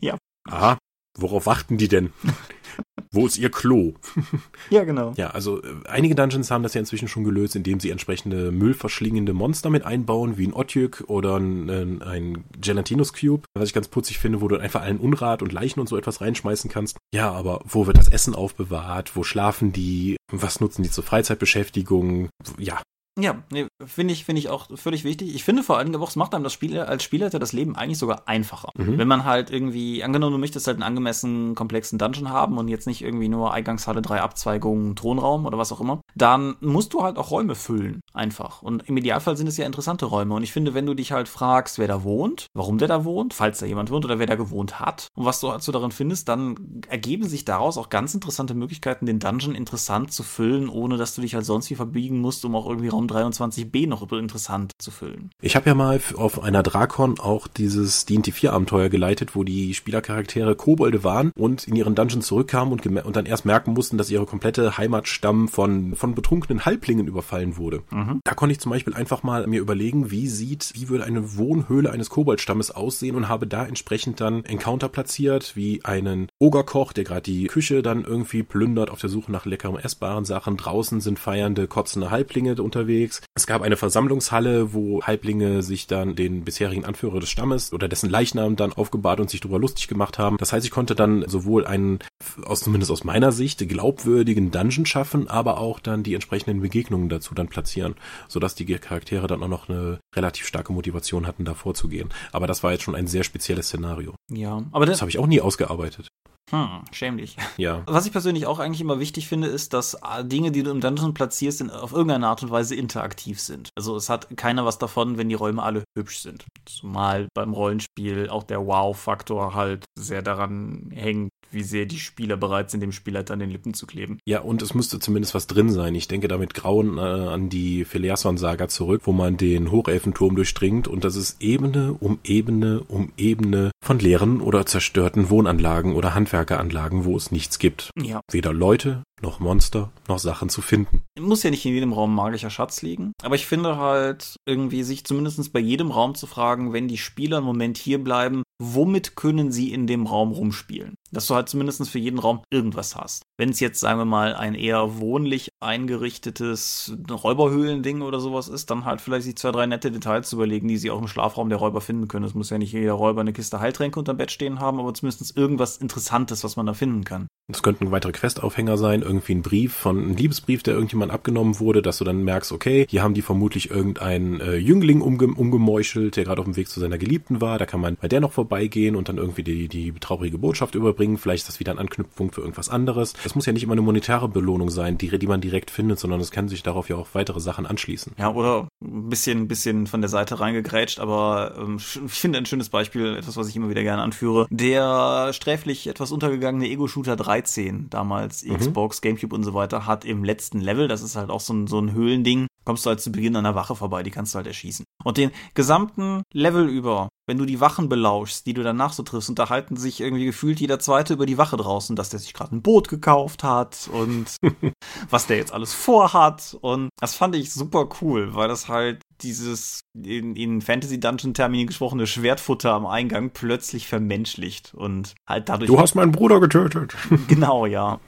Ja. Aha, worauf warten die denn? [LAUGHS] Wo ist ihr Klo? [LAUGHS] Ja, genau. Ja, also äh, einige Dungeons haben das ja inzwischen schon gelöst, indem sie entsprechende müllverschlingende Monster mit einbauen, wie ein Otjük oder ein, ein, ein Gelatinus Cube, was ich ganz putzig finde, wo du einfach allen Unrat und Leichen und so etwas reinschmeißen kannst. Ja, aber wo wird das Essen aufbewahrt? Wo schlafen die? Was nutzen die zur Freizeitbeschäftigung? Ja, Ja, nee, finde ich, finde ich auch völlig wichtig. Ich finde vor allem es macht einem das Spiel als Spielleiter das Leben eigentlich sogar einfacher. Mhm. Wenn man halt irgendwie, angenommen, du möchtest halt einen angemessen komplexen Dungeon haben und jetzt nicht irgendwie nur Eingangshalle, drei Abzweigungen, Thronraum oder was auch immer, dann musst du halt auch Räume füllen. Einfach. Und im Idealfall sind es ja interessante Räume. Und ich finde, wenn du dich halt fragst, wer da wohnt, warum der da wohnt, falls da jemand wohnt oder wer da gewohnt hat und was du halt so darin findest, dann ergeben sich daraus auch ganz interessante Möglichkeiten, den Dungeon interessant zu füllen, ohne dass du dich halt sonst wie verbiegen musst, um auch irgendwie Raum 23b noch interessant zu füllen. Ich habe ja mal auf einer Drakon auch dieses D&D 4 Abenteuer geleitet, wo die Spielercharaktere Kobolde waren und in ihren Dungeon zurückkamen und, und dann erst merken mussten, dass ihre komplette Heimatstamm von, von betrunkenen Halblingen überfallen wurde. Da konnte ich zum Beispiel einfach mal mir überlegen, wie sieht, wie würde eine Wohnhöhle eines Koboldstammes aussehen und habe da entsprechend dann Encounter platziert, wie einen Ogerkoch, der gerade die Küche dann irgendwie plündert auf der Suche nach leckeren essbaren Sachen. Draußen sind feiernde, kotzende Halblinge unterwegs. Es gab eine Versammlungshalle, wo Halblinge sich dann den bisherigen Anführer des Stammes oder dessen Leichnam dann aufgebahrt und sich darüber lustig gemacht haben. Das heißt, ich konnte dann sowohl einen, aus, zumindest aus meiner Sicht, glaubwürdigen Dungeon schaffen, aber auch dann die entsprechenden Begegnungen dazu dann platzieren, sodass die Charaktere dann auch noch eine relativ starke Motivation hatten, da vorzugehen. Aber das war jetzt schon ein sehr spezielles Szenario. Ja, aber das, Das habe ich auch nie ausgearbeitet. Hm, schämlich. Ja. Was ich persönlich auch eigentlich immer wichtig finde, ist, dass äh, Dinge, die du im Dungeon platzierst, in, auf irgendeine Art und Weise interaktiv sind. Also es hat keiner was davon, wenn die Räume alle hübsch sind. Zumal beim Rollenspiel auch der Wow-Faktor halt sehr daran hängt, wie sehr die Spieler bereit sind, dem Spielleiter an den Lippen zu kleben. Ja, und es müsste zumindest was drin sein. Ich denke damit grauen äh, an die Filiasson-Saga zurück, wo man den Hochelfenturm durchdringt und das ist Ebene um Ebene um Ebene von leeren oder zerstörten Wohnanlagen oder Handwerkeranlagen, wo es nichts gibt. Ja. Weder Leute, noch Monster, noch Sachen zu finden. Muss ja nicht in jedem Raum magischer Schatz liegen, aber ich finde halt irgendwie sich zumindest bei jedem Raum zu fragen, wenn die Spieler einen Moment hier bleiben, womit können sie in dem Raum rumspielen? Dass du halt zumindest für jeden Raum irgendwas hast. Wenn es jetzt, sagen wir mal, ein eher wohnlich eingerichtetes Räuberhöhlending oder sowas ist, dann halt vielleicht sich zwei, drei nette Details zu überlegen, die sie auch im Schlafraum der Räuber finden können. Es muss ja nicht jeder Räuber eine Kiste Heiltränke unterm Bett stehen haben, aber zumindest irgendwas Interessantes, was man da finden kann. Es könnten weitere Questaufhänger sein, irgendwie ein Brief von, ein Liebesbrief, der irgendjemand abgenommen wurde, dass du dann merkst, okay, hier haben die vermutlich irgendeinen äh, Jüngling umge umgemeuchelt, der gerade auf dem Weg zu seiner Geliebten war, da kann man bei der noch vorbeigehen und dann irgendwie die, die traurige Botschaft überbringen, vielleicht ist das wieder ein Anknüpfpunkt für irgendwas anderes. Es muss ja nicht immer eine monetäre Belohnung sein, die, die man direkt findet, sondern es kann sich darauf ja auch weitere Sachen anschließen. Ja, oder ein bisschen, ein bisschen von der Seite reingegrätscht, aber ähm, ich finde ein schönes Beispiel, etwas, was ich immer wieder gerne anführe. Der sträflich etwas untergegangene Ego-Shooter 13, damals Xbox, Gamecube und so weiter, hat im letzten Level, das ist halt auch so ein, so ein Höhlending, kommst du halt zu Beginn einer Wache vorbei, die kannst du halt erschießen. Und den gesamten Level über, wenn du die Wachen belauschst, die du danach so triffst, unterhalten sich irgendwie gefühlt jeder Zweite über die Wache draußen, dass der sich gerade ein Boot gekauft hat und [LAUGHS] was der jetzt alles vorhat. Und das fand ich super cool, weil das halt dieses in, in Fantasy Dungeon Termini gesprochene Schwertfutter am Eingang plötzlich vermenschlicht und halt dadurch. Du hast meinen Bruder getötet. [LAUGHS] genau, ja.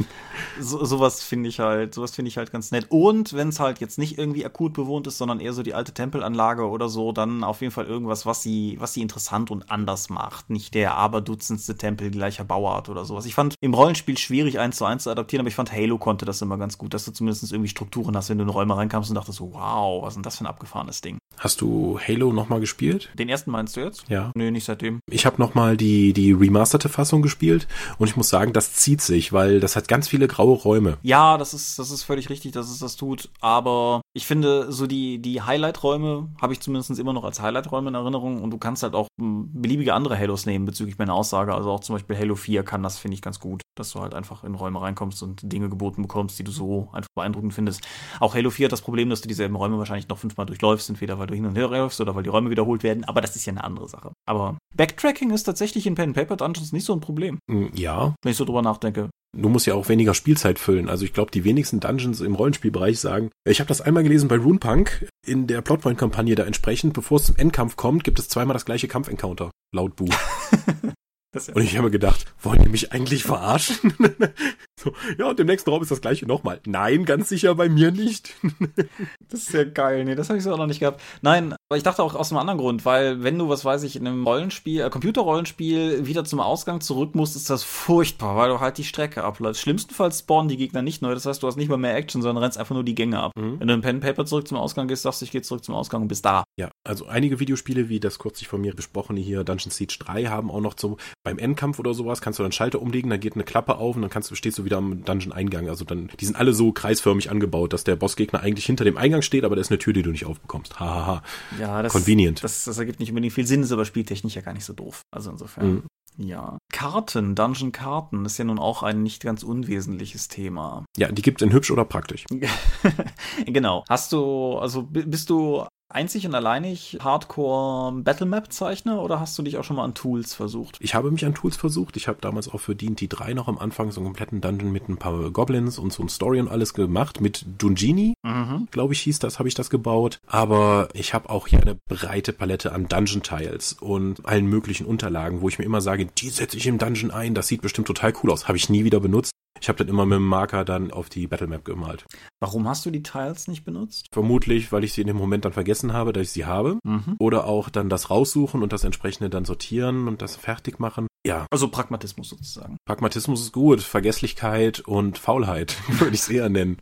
So, sowas finde ich halt, sowas finde ich halt ganz nett. Und wenn es halt jetzt nicht irgendwie akut bewohnt ist, sondern eher so die alte Tempelanlage oder so, dann auf jeden Fall irgendwas, was sie, was sie interessant und anders macht. Nicht der aberdutzendste Tempel gleicher Bauart oder sowas. Ich fand im Rollenspiel schwierig eins zu eins zu adaptieren, aber ich fand Halo konnte das immer ganz gut, dass du zumindest irgendwie Strukturen hast, wenn du in Räume reinkamst und dachtest so, wow, was ist denn das für ein abgefahrenes Ding. Hast du Halo nochmal gespielt? Den ersten meinst du jetzt? Ja. Nö, nicht seitdem. Ich habe nochmal die, die remasterte Fassung gespielt und ich muss sagen, das zieht sich, weil das hat ganz viele graue Räume. Ja, das ist, das ist völlig richtig, dass es das tut, aber ich finde, so die, die Highlight-Räume habe ich zumindest immer noch als Highlight-Räume in Erinnerung und du kannst halt auch hm, beliebige andere Halos nehmen bezüglich meiner Aussage. Also auch zum Beispiel Halo 4 kann das, finde ich, ganz gut, dass du halt einfach in Räume reinkommst und Dinge geboten bekommst, die du so einfach beeindruckend findest. Auch Halo 4 hat das Problem, dass du dieselben Räume wahrscheinlich noch fünfmal durchläufst, entweder weil du hin und her läufst oder weil die Räume wiederholt werden, aber das ist ja eine andere Sache. Aber Backtracking ist tatsächlich in Pen Paper Dungeons nicht so ein Problem. Hm, Ja, Wenn ich so drüber nachdenke. du musst ja auch weniger Spielzeit füllen. Also ich glaube, die wenigsten Dungeons im Rollenspielbereich sagen, ich habe das einmal gelesen bei Runepunk in der Plotpoint-Kampagne da entsprechend, bevor es zum Endkampf kommt, gibt es zweimal das gleiche Kampfencounter, laut Buch. [LAUGHS] Das Und ich habe mir gedacht, wollen die mich eigentlich verarschen? [LAUGHS] so, ja, und im nächsten Raum ist das gleiche nochmal. Nein, ganz sicher bei mir nicht. [LAUGHS] Das ist ja geil. Nee, das habe ich so auch noch nicht gehabt. Nein, aber ich dachte auch aus einem anderen Grund, weil wenn du, was weiß ich, in einem Rollenspiel, äh, Computerrollenspiel wieder zum Ausgang zurück musst, ist das furchtbar, weil du halt die Strecke abläufst. Schlimmstenfalls spawnen die Gegner nicht neu. Das heißt, du hast nicht mal mehr Action, sondern rennst einfach nur die Gänge ab. Mhm. Wenn du in Pen Paper zurück zum Ausgang gehst, sagst du, ich gehe zurück zum Ausgang und bist da. Ja, also einige Videospiele, wie das kürzlich von mir besprochene hier, Dungeon Siege 3, haben auch noch zum, beim Endkampf oder sowas, kannst du dann Schalter umlegen, dann geht eine Klappe auf und dann kannst du, stehst du wieder am Dungeon-Eingang. Also dann, die sind alle so kreisförmig angebaut, dass der Bossgegner eigentlich hinter dem Eingang steht, aber da ist eine Tür, die du nicht aufbekommst. Hahaha. Ha, ha. Ja, das, Convenient. Das, das ergibt nicht unbedingt viel Sinn, ist aber spieltechnisch ja gar nicht so doof. Also insofern. Mhm. Ja. Karten, Dungeon-Karten ist ja nun auch ein nicht ganz unwesentliches Thema. Ja, die gibt's in hübsch oder praktisch. [LAUGHS] genau. Hast du, also bi- bist du einzig und alleinig Hardcore Battlemap Zeichner oder hast du dich auch schon mal an Tools versucht? Ich habe mich an Tools versucht. Ich habe damals auch für D&D 3 noch am Anfang so einen kompletten Dungeon mit ein paar Goblins und so ein Story und alles gemacht. Mit Dungeoni, Mhm. glaube ich, hieß das, habe ich das gebaut. Aber ich habe auch hier eine breite Palette an Dungeon-Tiles und allen möglichen Unterlagen, wo ich mir immer sage, die setze ich im Dungeon ein, das sieht bestimmt total cool aus. Habe ich nie wieder benutzt. Ich habe das immer mit dem Marker dann auf die Battlemap gemalt. Warum hast du die Tiles nicht benutzt? Vermutlich, weil ich sie in dem Moment dann vergessen habe, dass ich sie habe. Mhm. Oder auch dann das raussuchen und das entsprechende dann sortieren und das fertig machen. Ja, Also Pragmatismus sozusagen. Pragmatismus ist gut. Vergesslichkeit und Faulheit [LAUGHS] würde ich es eher nennen.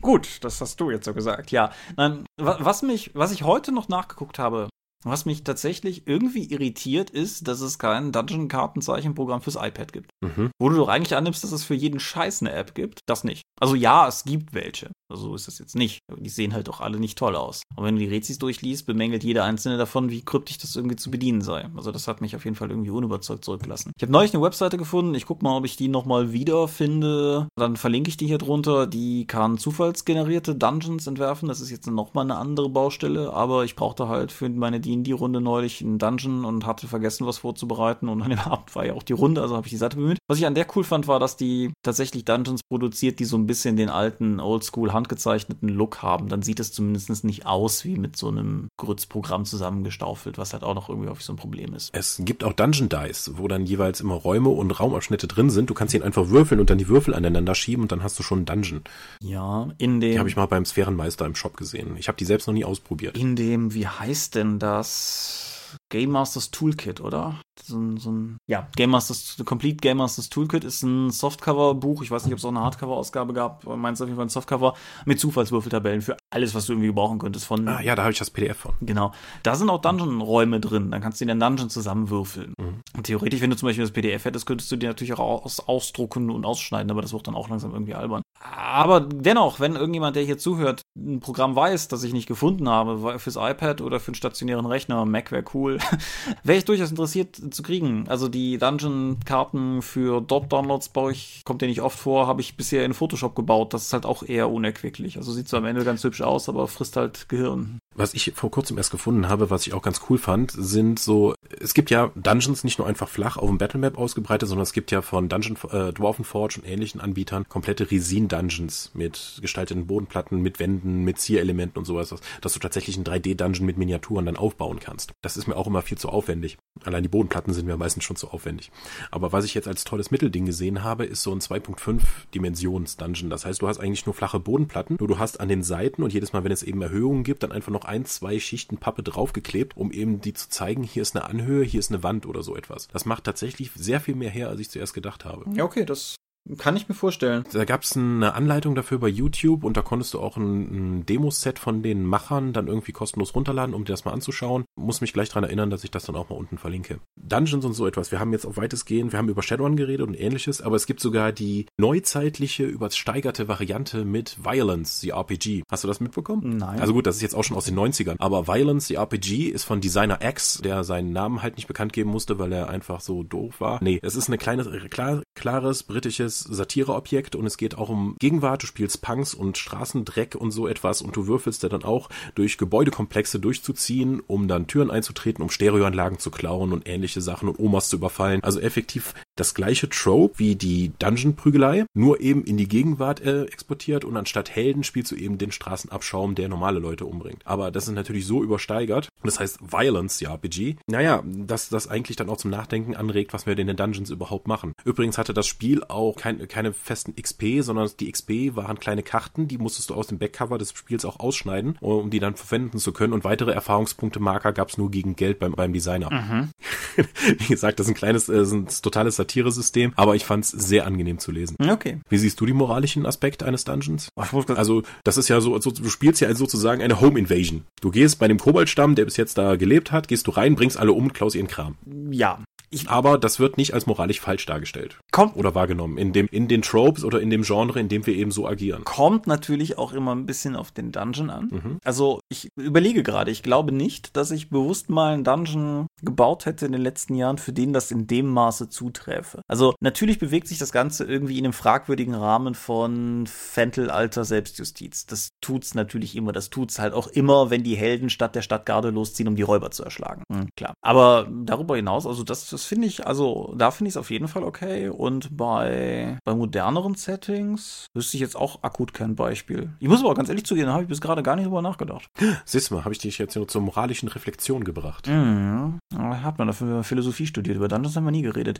Gut, das hast du jetzt so gesagt. Ja, nein, wa- was mich, was ich heute noch nachgeguckt habe, was mich tatsächlich irgendwie irritiert, ist, dass es kein Dungeon-Kartenzeichenprogramm fürs iPad gibt. Mhm. Wo du doch eigentlich annimmst, dass es für jeden Scheiß eine App gibt, das nicht. Also ja, es gibt welche. Also so ist das jetzt nicht. Die sehen halt doch alle nicht toll aus. Und wenn du die Rätsels durchliest, bemängelt jeder einzelne davon, wie kryptisch das irgendwie zu bedienen sei. Also das hat mich auf jeden Fall irgendwie unüberzeugt zurückgelassen. Ich habe neulich eine Webseite gefunden. Ich guck mal, ob ich die nochmal wiederfinde. Dann verlinke ich die hier drunter. Die kann zufallsgenerierte Dungeons entwerfen. Das ist jetzt nochmal eine andere Baustelle. Aber ich brauchte halt für meine D&D-Runde neulich einen Dungeon und hatte vergessen, was vorzubereiten. Und an dem [LAUGHS] Abend war ja auch die Runde, also habe ich die Seite bemüht. Was ich an der cool fand, war, dass die tatsächlich Dungeons produziert, die so ein bisschen den alten, oldschool handgezeichneten Look haben. Dann sieht es zumindest nicht aus wie mit so einem Grützprogramm zusammengestaufelt, was halt auch noch irgendwie häufig so ein Problem ist. Es gibt auch Dungeon Dice, wo dann jeweils immer Räume und Raumabschnitte drin sind. Du kannst ihn einfach würfeln und dann die Würfel aneinander schieben und dann hast du schon einen Dungeon. Ja, in dem. Die habe ich mal beim Sphärenmeister im Shop gesehen. Ich habe die selbst noch nie ausprobiert. in dem, wie heißt denn das? Game Masters Toolkit, oder? So ein, so ein ja, Game Masters, The Complete Game Masters Toolkit ist ein Softcover-Buch. Ich weiß nicht, ob es auch eine Hardcover-Ausgabe gab. Meinst auf jeden Fall ein Softcover mit Zufallswürfeltabellen für alles, was du irgendwie gebrauchen könntest. Von, Ah ja, da habe ich das PDF von. Genau. Da sind auch Dungeon-Räume drin. Dann kannst du in den Dungeon zusammenwürfeln. Mhm. Theoretisch, wenn du zum Beispiel das PDF hättest, könntest du dir natürlich auch aus, ausdrucken und ausschneiden, aber das wird dann auch langsam irgendwie albern. Aber dennoch, wenn irgendjemand, der hier zuhört, ein Programm weiß, das ich nicht gefunden habe, fürs iPad oder für einen stationären Rechner, Mac wäre cool, [LAUGHS] wäre ich durchaus interessiert zu kriegen. Also die Dungeon-Karten für Dot-Downloads baue ich, kommt ja nicht oft vor, habe ich bisher in Photoshop gebaut. Das ist halt auch eher unerquicklich. Also sieht so am Ende ganz hübsch aus, aber frisst halt Gehirn. Was ich vor kurzem erst gefunden habe, was ich auch ganz cool fand, sind so, es gibt ja Dungeons nicht nur einfach flach auf dem Battlemap ausgebreitet, sondern es gibt ja von Dungeon, äh, Dwarfen Forge und ähnlichen Anbietern komplette Resin-Dungeons mit gestalteten Bodenplatten, mit Wänden, mit Zierelementen und sowas, dass du tatsächlich einen 3D-Dungeon mit Miniaturen dann aufbauen kannst. Das ist mir auch immer viel zu aufwendig. Allein die Bodenplatten sind mir meistens schon zu aufwendig. Aber was ich jetzt als tolles Mittelding gesehen habe, ist so ein 2.5 Dimensions-Dungeon. Das heißt, du hast eigentlich nur flache Bodenplatten, nur du hast an den Seiten und jedes Mal, wenn es eben Erhöhungen gibt, dann einfach noch ein, zwei Schichten Pappe draufgeklebt, um eben die zu zeigen, hier ist eine Anhöhe, hier ist eine Wand oder so etwas. Das macht tatsächlich sehr viel mehr her, als ich zuerst gedacht habe. Ja, okay, das kann ich mir vorstellen. Da gab es eine Anleitung dafür bei YouTube und da konntest du auch ein, ein Demoset von den Machern dann irgendwie kostenlos runterladen, um dir das mal anzuschauen. Muss mich gleich dran erinnern, dass ich das dann auch mal unten verlinke. Dungeons und so etwas. Wir haben jetzt auf weitestgehend, wir haben über Shadowrun geredet und ähnliches, aber es gibt sogar die neuzeitliche, übersteigerte Variante mit Violence, the RPG. Hast du das mitbekommen? Nein. Also gut, das ist jetzt auch schon aus den 90ern, aber Violence, the RPG ist von Designer X, der seinen Namen halt nicht bekannt geben musste, weil er einfach so doof war. Nee, es ist eine kleine, klar, klares britisches Satireobjekt und es geht auch um Gegenwart. Du spielst Punks und Straßendreck und so etwas und du würfelst da dann auch durch Gebäudekomplexe durchzuziehen, um dann Türen einzutreten, um Stereoanlagen zu klauen und ähnliche Sachen und Omas zu überfallen. Also effektiv das gleiche Trope wie die Dungeon-Prügelei, nur eben in die Gegenwart äh, exportiert und anstatt Helden spielst du eben den Straßenabschaum, der normale Leute umbringt. Aber das ist natürlich so übersteigert. Das heißt Violence, ja, RPG. Naja, dass das eigentlich dann auch zum Nachdenken anregt, was wir denn in den Dungeons überhaupt machen. Übrigens hatte das Spiel auch kein, keine festen XP, sondern die XP waren kleine Karten, die musstest du aus dem Backcover des Spiels auch ausschneiden, um die dann verwenden zu können. Und weitere Erfahrungspunkte Marker gab es nur gegen Geld beim, beim Designer. Mhm. [LAUGHS] Wie gesagt, das ist ein kleines, äh, ein totales Satiresystem, aber ich fand es sehr angenehm zu lesen. Okay. Wie siehst du die moralischen Aspekte eines Dungeons? Also, das ist ja so, also, du spielst ja sozusagen eine Home Invasion. Du gehst bei dem Koboldstamm, der bis jetzt da gelebt hat, gehst du rein, bringst alle um und klaust ihren Kram. Ja, ich, aber das wird nicht als moralisch falsch dargestellt. Kommt. Oder wahrgenommen. In dem, in den Tropes oder in dem Genre, in dem wir eben so agieren. Kommt natürlich auch immer ein bisschen auf den Dungeon an. Mhm. Also, ich überlege gerade, ich glaube nicht, dass ich bewusst mal einen Dungeon gebaut hätte in den letzten Jahren, für den das in dem Maße zuträfe. Also, natürlich bewegt sich das Ganze irgendwie in einem fragwürdigen Rahmen von Fentel-Alter Selbstjustiz. Das tut's natürlich immer. Das tut's halt auch immer, wenn die Helden statt der Stadtgarde losziehen, um die Räuber zu erschlagen. Mhm, klar. Aber darüber hinaus, also das das finde ich, also da finde ich es auf jeden Fall okay. Und bei, bei moderneren Settings wüsste ich jetzt auch akut kein Beispiel. Ich muss aber ganz ehrlich zugeben, da habe ich bis gerade gar nicht drüber nachgedacht. Siehst du mal, habe ich dich jetzt nur zur moralischen Reflexion gebracht. Mhm. Hat man dafür Philosophie studiert, über Dungeons haben wir nie geredet.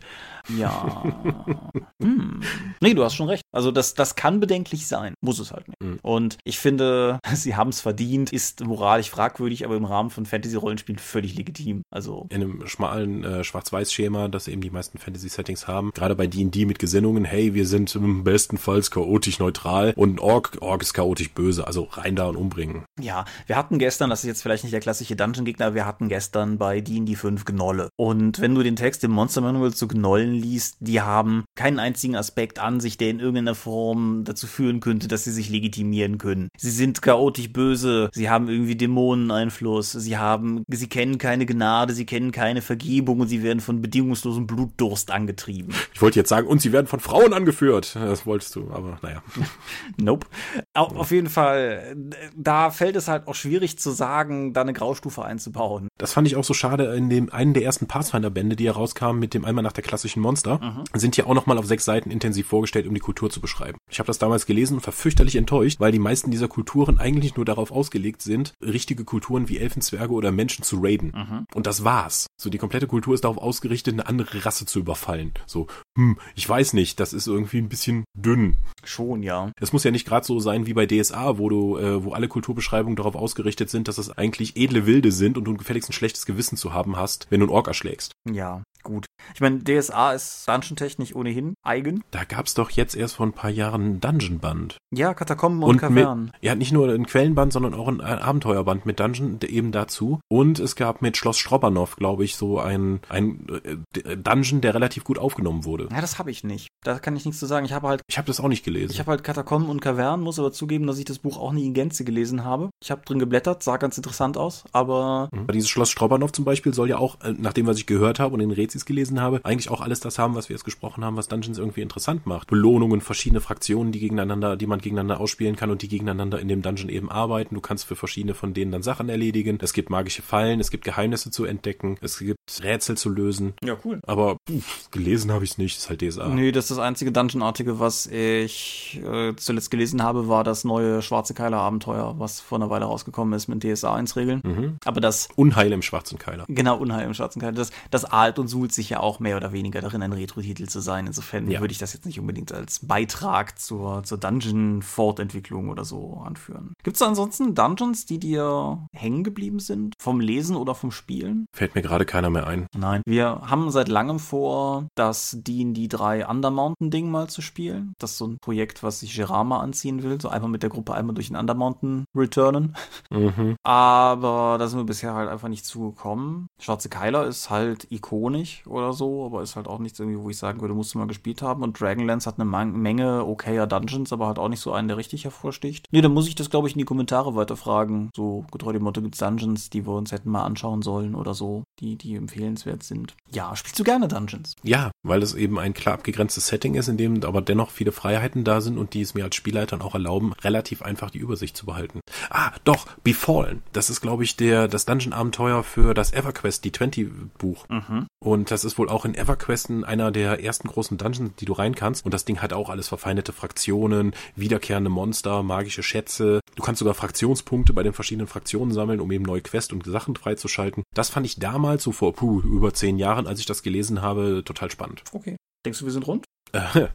Ja. [LAUGHS] hm. Nee, du hast schon recht. Also das, das kann bedenklich sein, muss es halt nicht. Mhm. Und ich finde, [LAUGHS] sie haben es verdient, ist moralisch fragwürdig, aber im Rahmen von Fantasy-Rollenspielen völlig legitim. Also in einem schmalen äh, Schwarz-Weiß Schema, das eben die meisten Fantasy-Settings haben. Gerade bei D&D mit Gesinnungen, hey, wir sind bestenfalls chaotisch neutral und Ork, Ork ist chaotisch böse, also rein da und umbringen. Ja, wir hatten gestern, das ist jetzt vielleicht nicht der klassische Dungeon-Gegner, wir hatten gestern bei D&D 5 Gnolle. Und wenn du den Text im Monster Manual zu Gnollen liest, die haben keinen einzigen Aspekt an sich, der in irgendeiner Form dazu führen könnte, dass sie sich legitimieren können. Sie sind chaotisch böse, sie haben irgendwie Dämoneneinfluss, sie haben, sie kennen keine Gnade, sie kennen keine Vergebung und sie werden von bedingungslosen Blutdurst angetrieben. Ich wollte jetzt sagen, und sie werden von Frauen angeführt. Das wolltest du, aber naja. [LAUGHS] nope. Auf jeden Fall, da fällt es halt auch schwierig zu sagen, da eine Graustufe einzubauen. Das fand ich auch so schade in dem einen der ersten Pathfinder-Bände, die herauskamen mit dem einmal nach der klassischen Monster, mhm. sind hier auch nochmal auf sechs Seiten intensiv vorgestellt, um die Kultur zu beschreiben. Ich habe das damals gelesen und war fürchterlich enttäuscht, weil die meisten dieser Kulturen eigentlich nur darauf ausgelegt sind, richtige Kulturen wie Elfenzwerge oder Menschen zu raiden. Mhm. Und das war's. So die komplette Kultur ist darauf ausgerichtet, ausgerichtet, eine andere Rasse zu überfallen. So, hm, ich weiß nicht, das ist irgendwie ein bisschen dünn. Schon, ja. Es muss ja nicht gerade so sein wie bei DSA, wo du, äh, wo alle Kulturbeschreibungen darauf ausgerichtet sind, dass es eigentlich edle Wilde sind und du gefälligst ein schlechtes Gewissen zu haben hast, wenn du einen Ork erschlägst. Ja, gut. Ich meine, DSA ist dungeon-technisch ohnehin eigen. Da gab's doch jetzt erst vor ein paar Jahren ein Dungeon-Band. Ja, Katakomben und, und Kavernen. ja, nicht nur ein Quellenband, sondern auch ein Abenteuerband mit Dungeon eben dazu. Und es gab mit Schloss Strobanow, glaube ich, so ein, ein äh, Dungeon, der relativ gut aufgenommen wurde. Ja, das habe ich nicht. Da kann ich nichts zu sagen. Ich habe halt. Ich habe das auch nicht gelesen. Ich habe halt Katakomben und Kavernen, muss aber zugeben, dass ich das Buch auch nie in Gänze gelesen habe. Ich habe drin geblättert, sah ganz interessant aus, aber. Mhm. Dieses Schloss Strobanow zum Beispiel soll ja auch, äh, nach dem, was ich gehört habe und in Rätsels gelesen habe, eigentlich auch alles das haben, was wir jetzt gesprochen haben, was Dungeons irgendwie interessant macht. Belohnungen, verschiedene Fraktionen, die gegeneinander, die man gegeneinander ausspielen kann und die gegeneinander in dem Dungeon eben arbeiten. Du kannst für verschiedene von denen dann Sachen erledigen. Es gibt magische Fallen, es gibt Geheimnisse zu entdecken, es gibt Rätsel zu lösen. Ja, cool. Aber pff, gelesen habe ich es nicht, das ist halt DSA. Nee, das ist das einzige Dungeon-artige, was ich äh, zuletzt gelesen habe, war das neue Schwarze Keiler-Abenteuer, was vor einer Weile rausgekommen ist mit DSA 1-Regeln. Mhm. Aber das. Unheil im Schwarzen Keiler. Genau, Unheil im Schwarzen Keiler. Das, das ahlt und suhlt sich ja auch mehr oder weniger darin, ein Retro-Titel zu sein. Insofern Ja. würde ich das jetzt nicht unbedingt als Beitrag zur, zur Dungeon-Fortentwicklung oder so anführen. Gibt es ansonsten Dungeons, die dir hängen geblieben sind? Vom Lesen oder vom Spielen? Fällt mir gerade keiner mehr ein. Nein. Wir haben seit langem vor, das D&D 3 Undermountain-Ding mal zu spielen. Das ist so ein Projekt, was sich Gerard mal anziehen will. So einmal mit der Gruppe einmal durch den Undermountain returnen. Mhm. Aber da sind wir bisher halt einfach nicht zugekommen. Schwarze Keiler ist halt ikonisch oder so, aber ist halt auch nichts irgendwie, wo ich sagen würde, musst du mal gespielt haben. Und Dragonlance hat eine Man Menge okayer Dungeons, aber halt auch nicht so einen, der richtig hervorsticht. Nee, dann muss ich das, glaube ich, in die Kommentare weiterfragen. So getreu dem Motto, gibt's Dungeons, die wir uns hätten mal anschauen sollen oder so, die, die empfehlenswert sind. Ja, spielst du gerne Dungeons? Ja, weil es eben ein klar abgegrenztes Setting ist, in dem aber dennoch viele Freiheiten da sind und die es mir als Spielleitern auch erlauben, relativ einfach die Übersicht zu behalten. Ah, doch, Befallen. Das ist, glaube ich, der, das Dungeon-Abenteuer für das EverQuest D20-Buch. Mhm. Und das ist wohl auch in EverQuest einer der ersten großen Dungeons, die du rein kannst. Und das Ding hat auch alles verfeindete Fraktionen, wiederkehrende Monster, magische Schätze. Du kannst sogar Fraktionspunkte bei den verschiedenen Fraktionen sammeln, um eben neue Quests und Sachen freizuschalten. Das fand ich damals, so vor puh, über zehn Jahren, als ich das gelesen habe, total spannend. Okay. Denkst du, wir sind rund? [LAUGHS]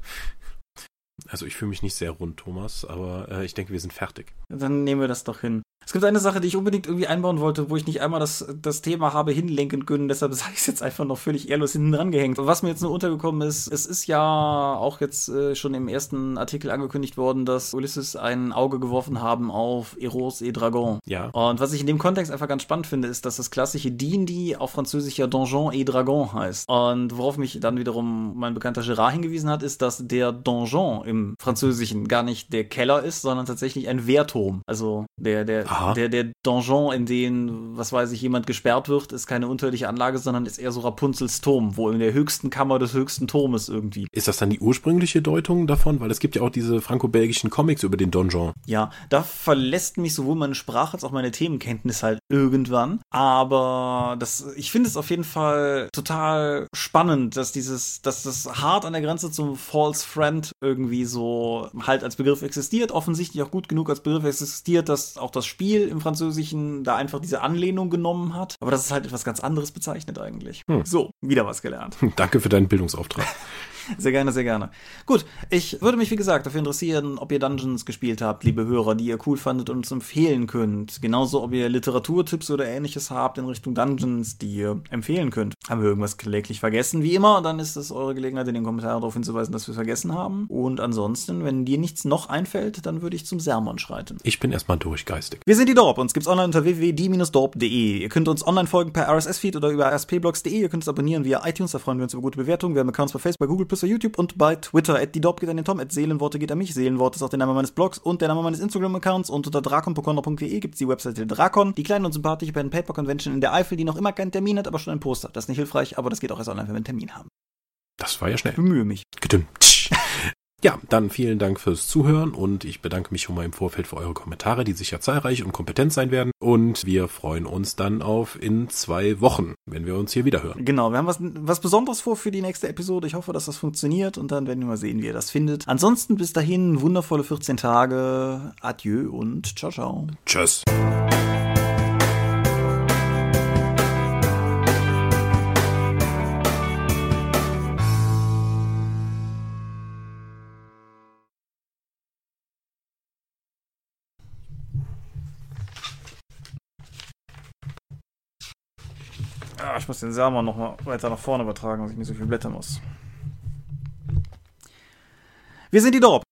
Also ich fühle mich nicht sehr rund, Thomas, aber äh, ich denke, wir sind fertig. Dann nehmen wir das doch hin. Es gibt eine Sache, die ich unbedingt irgendwie einbauen wollte, wo ich nicht einmal das, das Thema habe hinlenken können, deshalb [LAUGHS] sage ich es jetzt einfach noch völlig ehrlos hinten dran gehängt. Und was mir jetzt nur untergekommen ist, es ist ja auch jetzt äh, schon im ersten Artikel angekündigt worden, dass Ulysses ein Auge geworfen haben auf Eros et Dragon. Ja. Und was ich in dem Kontext einfach ganz spannend finde, ist, dass das klassische D&D auf Französisch ja Donjon et Dragon heißt. Und worauf mich dann wiederum mein bekannter Gerard hingewiesen hat, ist, dass der Donjon im Französischen gar nicht der Keller ist, sondern tatsächlich ein Wehrturm. Also der, der, Aha. der, der Donjon, in den, was weiß ich, jemand gesperrt wird, ist keine unterirdische Anlage, sondern ist eher so Rapunzels Turm, wo in der höchsten Kammer des höchsten Turmes irgendwie. Ist das dann die ursprüngliche Deutung davon? Weil es gibt ja auch diese franco-belgischen Comics über den Donjon. Ja, da verlässt mich sowohl meine Sprache als auch meine Themenkenntnis halt irgendwann. Aber das, ich finde es auf jeden Fall total spannend, dass dieses, dass das hart an der Grenze zum False Friend irgendwie so halt als Begriff existiert. Offensichtlich auch gut genug als Begriff existiert, dass auch das Spiel im Französischen da einfach diese Anlehnung genommen hat. Aber das ist halt etwas ganz anderes bezeichnet eigentlich. Hm. So, wieder was gelernt. Danke für deinen Bildungsauftrag. [LAUGHS] Sehr gerne, sehr gerne. Gut, ich würde mich, wie gesagt, dafür interessieren, ob ihr Dungeons gespielt habt, liebe Hörer, die ihr cool fandet und uns empfehlen könnt. Genauso, ob ihr Literaturtipps oder ähnliches habt in Richtung Dungeons, die ihr empfehlen könnt. Haben wir irgendwas kläglich vergessen? Wie immer, dann ist es eure Gelegenheit, in den Kommentaren darauf hinzuweisen, dass wir es vergessen haben. Und ansonsten, wenn dir nichts noch einfällt, dann würde ich zum Sermon schreiten. Ich bin erstmal durchgeistig. Wir sind die Dorp. Uns gibt's online unter www.die-dorp.de. Ihr könnt uns online folgen per RSS-Feed oder über rspblogs.de. Ihr könnt uns abonnieren via iTunes, da freuen wir uns über gute Bewertungen. Wir haben Accounts bei Facebook, bei Google, bei YouTube und bei Twitter. At die Dorp geht an den Tom, at Seelenworte geht an mich. Seelenworte ist auch der Name meines Blogs und der Name meines Instagram-Accounts. Und unter drakon.de gibt's die Webseite Drakon, die kleine und sympathische Pen Paper Convention in der Eifel, die noch immer keinen Termin hat, aber schon ein Poster. Das ist nicht hilfreich, aber das geht auch erst online, wenn wir einen Termin haben. Das war ja schnell. Bemühe mich. Gedüm. Ja, dann vielen Dank fürs Zuhören und ich bedanke mich schon mal im Vorfeld für eure Kommentare, die sicher zahlreich und kompetent sein werden. Und wir freuen uns dann auf in zwei Wochen, wenn wir uns hier wieder hören. Genau, wir haben was, was Besonderes vor für die nächste Episode. Ich hoffe, dass das funktioniert und dann werden wir mal sehen, wie ihr das findet. Ansonsten bis dahin wundervolle 14 Tage. Adieu und ciao, ciao. Tschüss. Ah, ich muss den Sermon noch mal weiter nach vorne übertragen, dass ich nicht so viel blättern muss. Wir sind die Dorp.